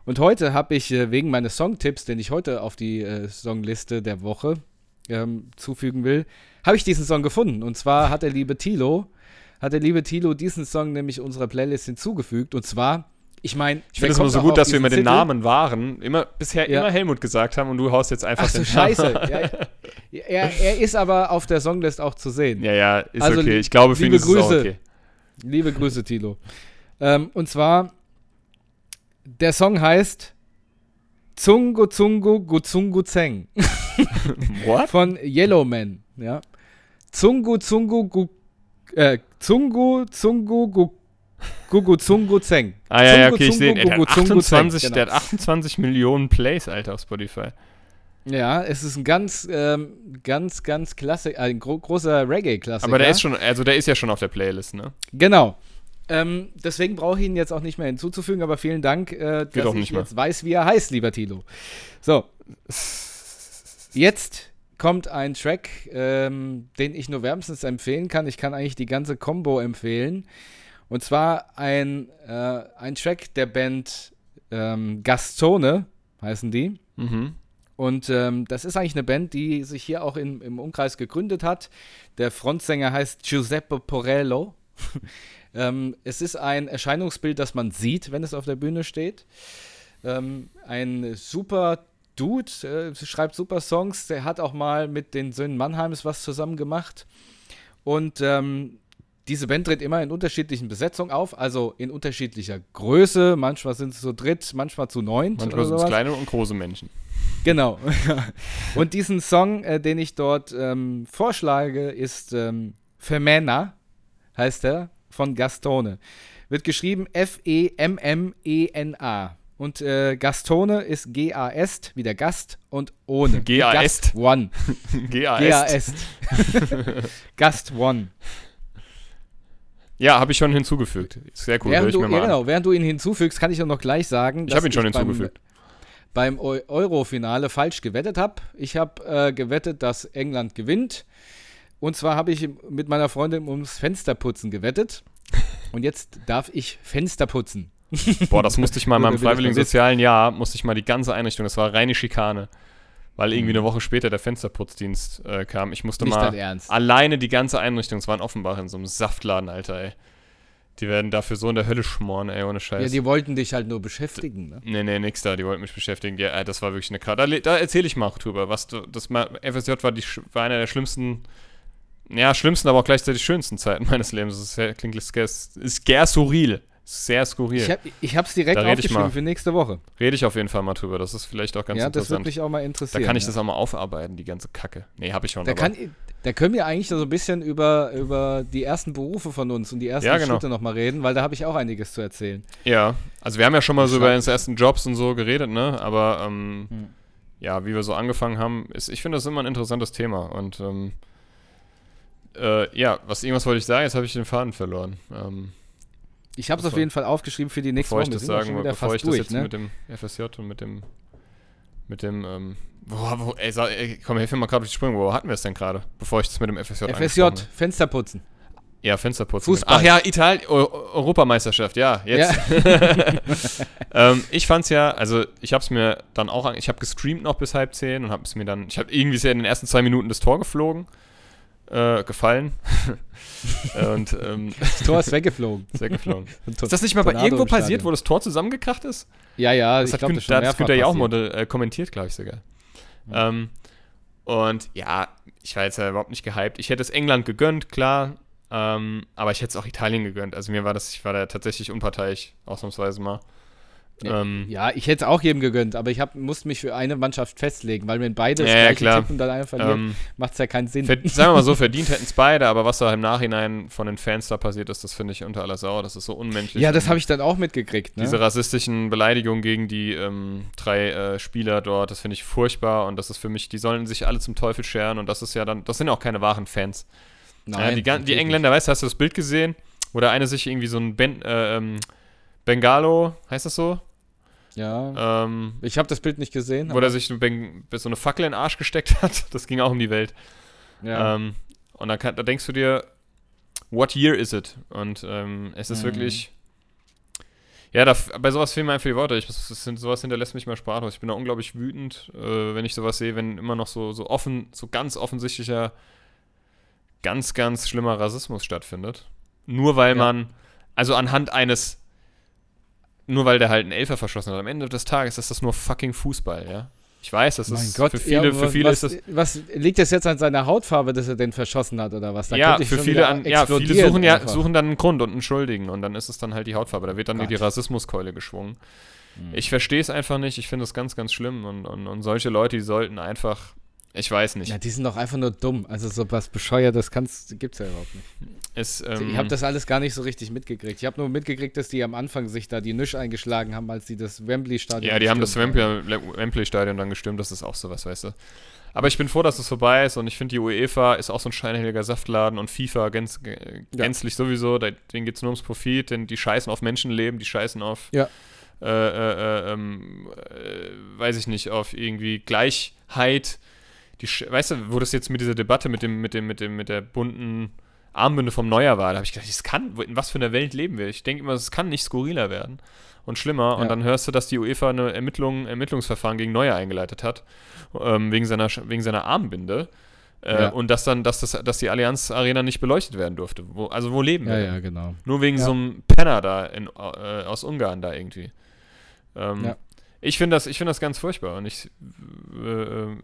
Und heute habe ich äh, wegen meines Songtipps, den ich heute auf die äh, Songliste der Woche ähm, zufügen will, habe ich diesen Song gefunden. Und zwar hat der liebe Tilo, hat der liebe Tilo diesen Song nämlich unserer Playlist hinzugefügt. Und zwar ich meine, ich finde es nur so gut, dass wir mit den Namen waren, immer bisher ja. immer Helmut gesagt haben und du haust jetzt einfach Ach so, den Scheiße. Ja, er, er, ist aber auf der Songlist auch zu sehen. Ja, ja, ist also, okay. Ich glaube, für ihn ist Grüße, es auch okay. Liebe Grüße, Tilo. Ähm, und zwar, der Song heißt Zungo Zungo Guzungu Zeng. What? Von Yellowman, ja. Zungo Zungo Gu, äh, Zungo Zungo Gu, Gugu Zungu Zeng. Ah ja, ja okay, ich sehe. Der, hat 28, genau. der hat 28 Millionen Plays, Alter, auf Spotify. Ja, es ist ein ganz, ähm, ganz, ganz klasse, ein gro großer Reggae-Klassiker. Aber der ist schon, also der ist ja schon auf der Playlist, ne? Genau. Ähm, deswegen brauche ich ihn jetzt auch nicht mehr hinzuzufügen, aber vielen Dank, äh, dass ich jetzt weiß, wie er heißt, lieber Tilo. So. Jetzt kommt ein Track, ähm, den ich nur wärmstens empfehlen kann. Ich kann eigentlich die ganze Combo empfehlen. Und zwar ein, äh, ein Track der Band ähm, Gastone heißen die. Mhm. Und ähm, das ist eigentlich eine Band, die sich hier auch in, im Umkreis gegründet hat. Der Frontsänger heißt Giuseppe Porello. ähm, es ist ein Erscheinungsbild, das man sieht, wenn es auf der Bühne steht. Ähm, ein super Dude, äh, schreibt super Songs. Der hat auch mal mit den Söhnen Mannheims was zusammen gemacht. Und ähm, diese Band tritt immer in unterschiedlichen Besetzungen auf, also in unterschiedlicher Größe. Manchmal sind es zu dritt, manchmal zu neunt. Manchmal sind es kleine und große Menschen. Genau. und diesen Song, äh, den ich dort ähm, vorschlage, ist ähm, Femena, heißt er, von Gastone. Wird geschrieben F-E-M-M-E-N-A. Und äh, Gastone ist G-A-S, wie der Gast, und ohne. G-A-S. One. G-A-S. Gast One. Ja, habe ich schon hinzugefügt. Sehr cool. Während du, ja, genau, während du ihn hinzufügst, kann ich auch noch gleich sagen, ich habe ihn schon hinzugefügt. Beim, beim Euro-Finale falsch gewettet habe. Ich habe äh, gewettet, dass England gewinnt. Und zwar habe ich mit meiner Freundin ums Fensterputzen gewettet. Und jetzt darf ich Fenster putzen. Boah, das musste ich mal in meinem freiwilligen sozialen Jahr, musste ich mal die ganze Einrichtung, das war reine Schikane. Weil irgendwie eine Woche später der Fensterputzdienst äh, kam. Ich musste Nicht mal alleine die ganze Einrichtung, es war in Offenbach in so einem Saftladen, Alter, ey. Die werden dafür so in der Hölle schmoren, ey, ohne Scheiß. Ja, die wollten dich halt nur beschäftigen, ne? Nee, nee, nix da, die wollten mich beschäftigen. Ja, äh, das war wirklich eine Karte. Da, da erzähle ich mal auch drüber, was das mal, FSJ war, die, war einer der schlimmsten, ja, schlimmsten, aber auch gleichzeitig schönsten Zeiten meines Lebens. Das klingt ist gär surreal. Sehr skurril. Ich, hab, ich hab's direkt aufgeschrieben für nächste Woche. Rede ich auf jeden Fall mal drüber. Das ist vielleicht auch ganz ja, interessant. Ja, das würde mich auch mal interessieren. Da kann ich ja. das auch mal aufarbeiten, die ganze Kacke. Nee, hab ich schon. Da, kann, da können wir eigentlich so ein bisschen über, über die ersten Berufe von uns und die ersten ja, genau. Schritte nochmal reden, weil da habe ich auch einiges zu erzählen. Ja, also wir haben ja schon mal so über unsere ersten Jobs und so geredet, ne? Aber ähm, hm. ja, wie wir so angefangen haben, ist, ich finde das immer ein interessantes Thema. Und ähm, äh, ja, was irgendwas wollte ich sagen, jetzt habe ich den Faden verloren. Ähm, ich habe es auf jeden Fall aufgeschrieben für die nächste bevor Woche. Ich das sagen, bevor ich das durch, jetzt ne? mit dem FSJ und mit dem, mit dem, ähm, wo, wo, ey, sag, ey, komm, hilf mir mal gerade auf die Sprünge. Wo hatten wir es denn gerade, bevor ich das mit dem FSJ FSJ, Fensterputzen. Ja, Fensterputzen. Fußball. Ach ja, Italien, Europameisterschaft, ja, jetzt. Ja. ähm, ich fand's ja, also ich hab's mir dann auch, ich habe gestreamt noch bis halb zehn und hab's mir dann, ich habe irgendwie sehr in den ersten zwei Minuten das Tor geflogen äh, gefallen. und ähm, das Tor ist weggeflogen. Ist weggeflogen. ist das nicht mal bei irgendwo passiert, wo das Tor zusammengekracht ist? Ja, ja, das ich hat glaube, das Da hat Günther ja auch model, äh, kommentiert, glaube ich sogar. Mhm. Ähm, und ja, ich war jetzt ja überhaupt nicht gehypt. Ich hätte es England gegönnt, klar. Ähm, aber ich hätte es auch Italien gegönnt. Also mir war das, ich war da tatsächlich unparteiisch, ausnahmsweise mal. Ähm, ja, ich hätte es auch jedem gegönnt, aber ich hab, musste mich für eine Mannschaft festlegen, weil wenn beide ja, ja, klar. tippen, dann einer verliert, ähm, macht es ja keinen Sinn. Sagen wir mal so, verdient hätten es beide, aber was da im Nachhinein von den Fans da passiert ist, das finde ich unter aller Sau. Das ist so unmenschlich. Ja, das habe ich dann auch mitgekriegt. Ne? Diese rassistischen Beleidigungen gegen die ähm, drei äh, Spieler dort, das finde ich furchtbar und das ist für mich, die sollen sich alle zum Teufel scheren und das ist ja dann, das sind auch keine wahren Fans. Nein, ja, die, die Engländer, weißt du, hast du das Bild gesehen, wo der eine sich irgendwie so ein ben, äh, ähm, Bengalo, heißt das so? Ja. Ähm, ich habe das Bild nicht gesehen. Wo er sich so eine Fackel in den Arsch gesteckt hat. Das ging auch um die Welt. Ja. Ähm, und da, kann, da, denkst du dir, what year is it? Und ähm, es ist mhm. wirklich. Ja, da, bei sowas fehlen mir einfach die Worte. Ich, sind, sowas hinterlässt mich mal sprachlos. Ich bin da unglaublich wütend, äh, wenn ich sowas sehe, wenn immer noch so, so offen, so ganz offensichtlicher, ganz, ganz schlimmer Rassismus stattfindet. Nur weil ja. man, also anhand eines nur weil der halt einen Elfer verschossen hat. Am Ende des Tages ist das nur fucking Fußball, ja. Ich weiß, das mein ist Gott, für viele, ja, für viele was, ist das. Was liegt das jetzt an seiner Hautfarbe, dass er den verschossen hat oder was? Da ja, für viele, an, ja, viele suchen ja suchen dann einen Grund und einen Schuldigen und dann ist es dann halt die Hautfarbe. Da wird dann oh die Rassismuskeule geschwungen. Hm. Ich verstehe es einfach nicht. Ich finde es ganz, ganz schlimm und, und, und solche Leute, die sollten einfach ich weiß nicht. Ja, die sind doch einfach nur dumm. Also so was Bescheuertes gibt es ja überhaupt nicht. Es, ähm, ich habe das alles gar nicht so richtig mitgekriegt. Ich habe nur mitgekriegt, dass die am Anfang sich da die Nisch eingeschlagen haben, als sie das Wembley-Stadion Ja, die haben das Wembley-Stadion dann gestimmt. Das ist auch sowas, weißt du. Aber ich bin froh, dass es vorbei ist und ich finde, die UEFA ist auch so ein scheinheiliger Saftladen und FIFA gänz, gänzlich ja. sowieso. Denen geht es nur ums Profit, denn die scheißen auf Menschenleben, die scheißen auf, ja. äh, äh, ähm, äh, weiß ich nicht, auf irgendwie Gleichheit die, weißt du, wo das jetzt mit dieser Debatte mit dem, mit dem, mit dem, mit der bunten Armbinde vom Neujahr war, da habe ich gedacht, das kann, in was für einer Welt leben wir? Ich denke immer, es kann nicht skurriler werden und schlimmer. Und Ja. dann hörst du, dass die UEFA eine Ermittlung, Ermittlungsverfahren gegen Neuer eingeleitet hat, ähm, wegen, seiner, wegen seiner Armbinde. Äh, Ja. Und dass dann, dass, das, dass die Allianz Arena nicht beleuchtet werden durfte. Wo, also wo leben Ja, wir? ja, genau. Nur wegen so einem Penner da in, äh, aus Ungarn da irgendwie. Ähm, Ja. Ich finde das, ich find das ganz furchtbar. Und ich, äh, äh,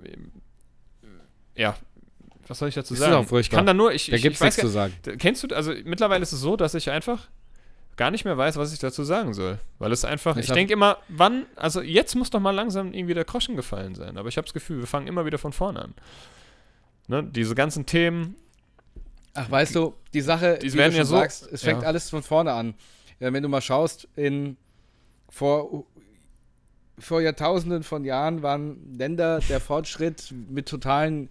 ja, was soll ich dazu Ist sagen? auch furchtbar. Ich kann da nur, ich, Da ich, gibt's ich weiß nichts zu sagen. Kennst du, also mittlerweile ist es so, dass ich einfach gar nicht mehr weiß, was ich dazu sagen soll. Weil es einfach, Ich ich denke immer, wann, also jetzt muss doch mal langsam irgendwie der Groschen gefallen sein. Aber ich habe das Gefühl, wir fangen immer wieder von vorne an. Ne? Diese ganzen Themen, Ach, weißt du, die Sache, Die wie werden du ja so- sagst, es fängt ja. alles von vorne an. Ja, wenn du mal schaust, in vor, vor Jahrtausenden von Jahren waren Länder der Fortschritt mit totalen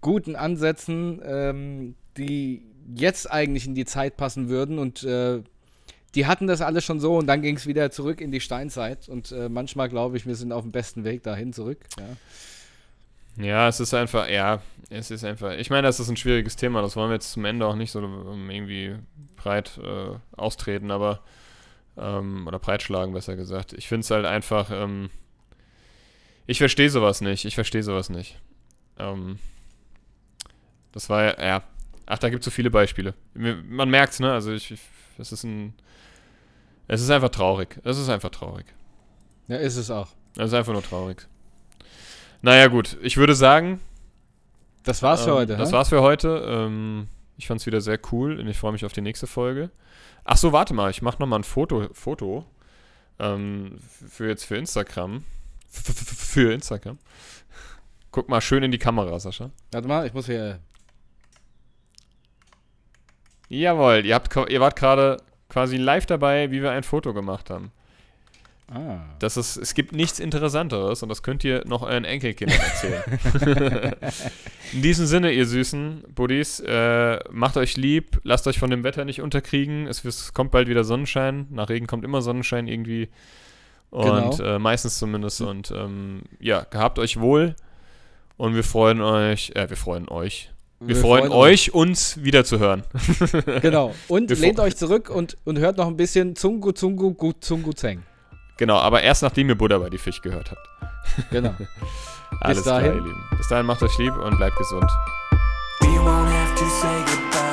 guten Ansätzen, ähm, die jetzt eigentlich in die Zeit passen würden und äh, die hatten das alles schon so und dann ging es wieder zurück in die Steinzeit und äh, manchmal glaube ich, wir sind auf dem besten Weg dahin zurück. Ja. Ja, es ist einfach, ja, es ist einfach, ich meine, das ist ein schwieriges Thema, das wollen wir jetzt zum Ende auch nicht so ähm, irgendwie breit äh, austreten, aber, ähm, oder breitschlagen, besser gesagt. Ich finde es halt einfach, ähm, ich verstehe sowas nicht, ich verstehe sowas nicht. Ähm, das war ja, ja, ach, da gibt es so viele Beispiele. Man merkt es, ne, also ich, ich, es ist ein, es ist einfach traurig, es ist einfach traurig. ja, ist es auch. Es ist einfach nur traurig. Naja, gut, ich würde sagen, Das war's für ähm, heute. Das hä? war's für heute. Ähm, ich fand's wieder sehr cool und ich freue mich auf die nächste Folge. Ach so, warte mal, ich mache noch mal ein Foto, Foto ähm, für jetzt für Instagram. F- Für Instagram. Guck mal schön in die Kamera, Sascha. Warte mal, ich muss hier. Jawohl, ihr, habt, ihr wart gerade quasi live dabei, wie wir ein Foto gemacht haben. Ah. Das ist, es gibt nichts Interessanteres und das könnt ihr noch euren Enkelkindern erzählen. In diesem Sinne, ihr süßen Buddies, äh, macht euch lieb, lasst euch von dem Wetter nicht unterkriegen. Es, es kommt bald wieder Sonnenschein. Nach Regen kommt immer Sonnenschein irgendwie. Und Genau. äh, meistens zumindest. Und ähm, ja, gehabt euch wohl. Und wir freuen euch, äh, wir freuen euch. Wir, freuen, euch, uns wieder zu hören. Genau. Und Wir lehnt euch zurück und, und hört noch ein bisschen Zungu Zungu Gut Zungu Zeng. Genau, aber erst nachdem ihr Buddha bei die Fisch gehört habt. Genau. Alles klar, dahin. ihr Lieben. Bis dahin macht euch lieb und bleibt gesund. We won't have to say goodbye.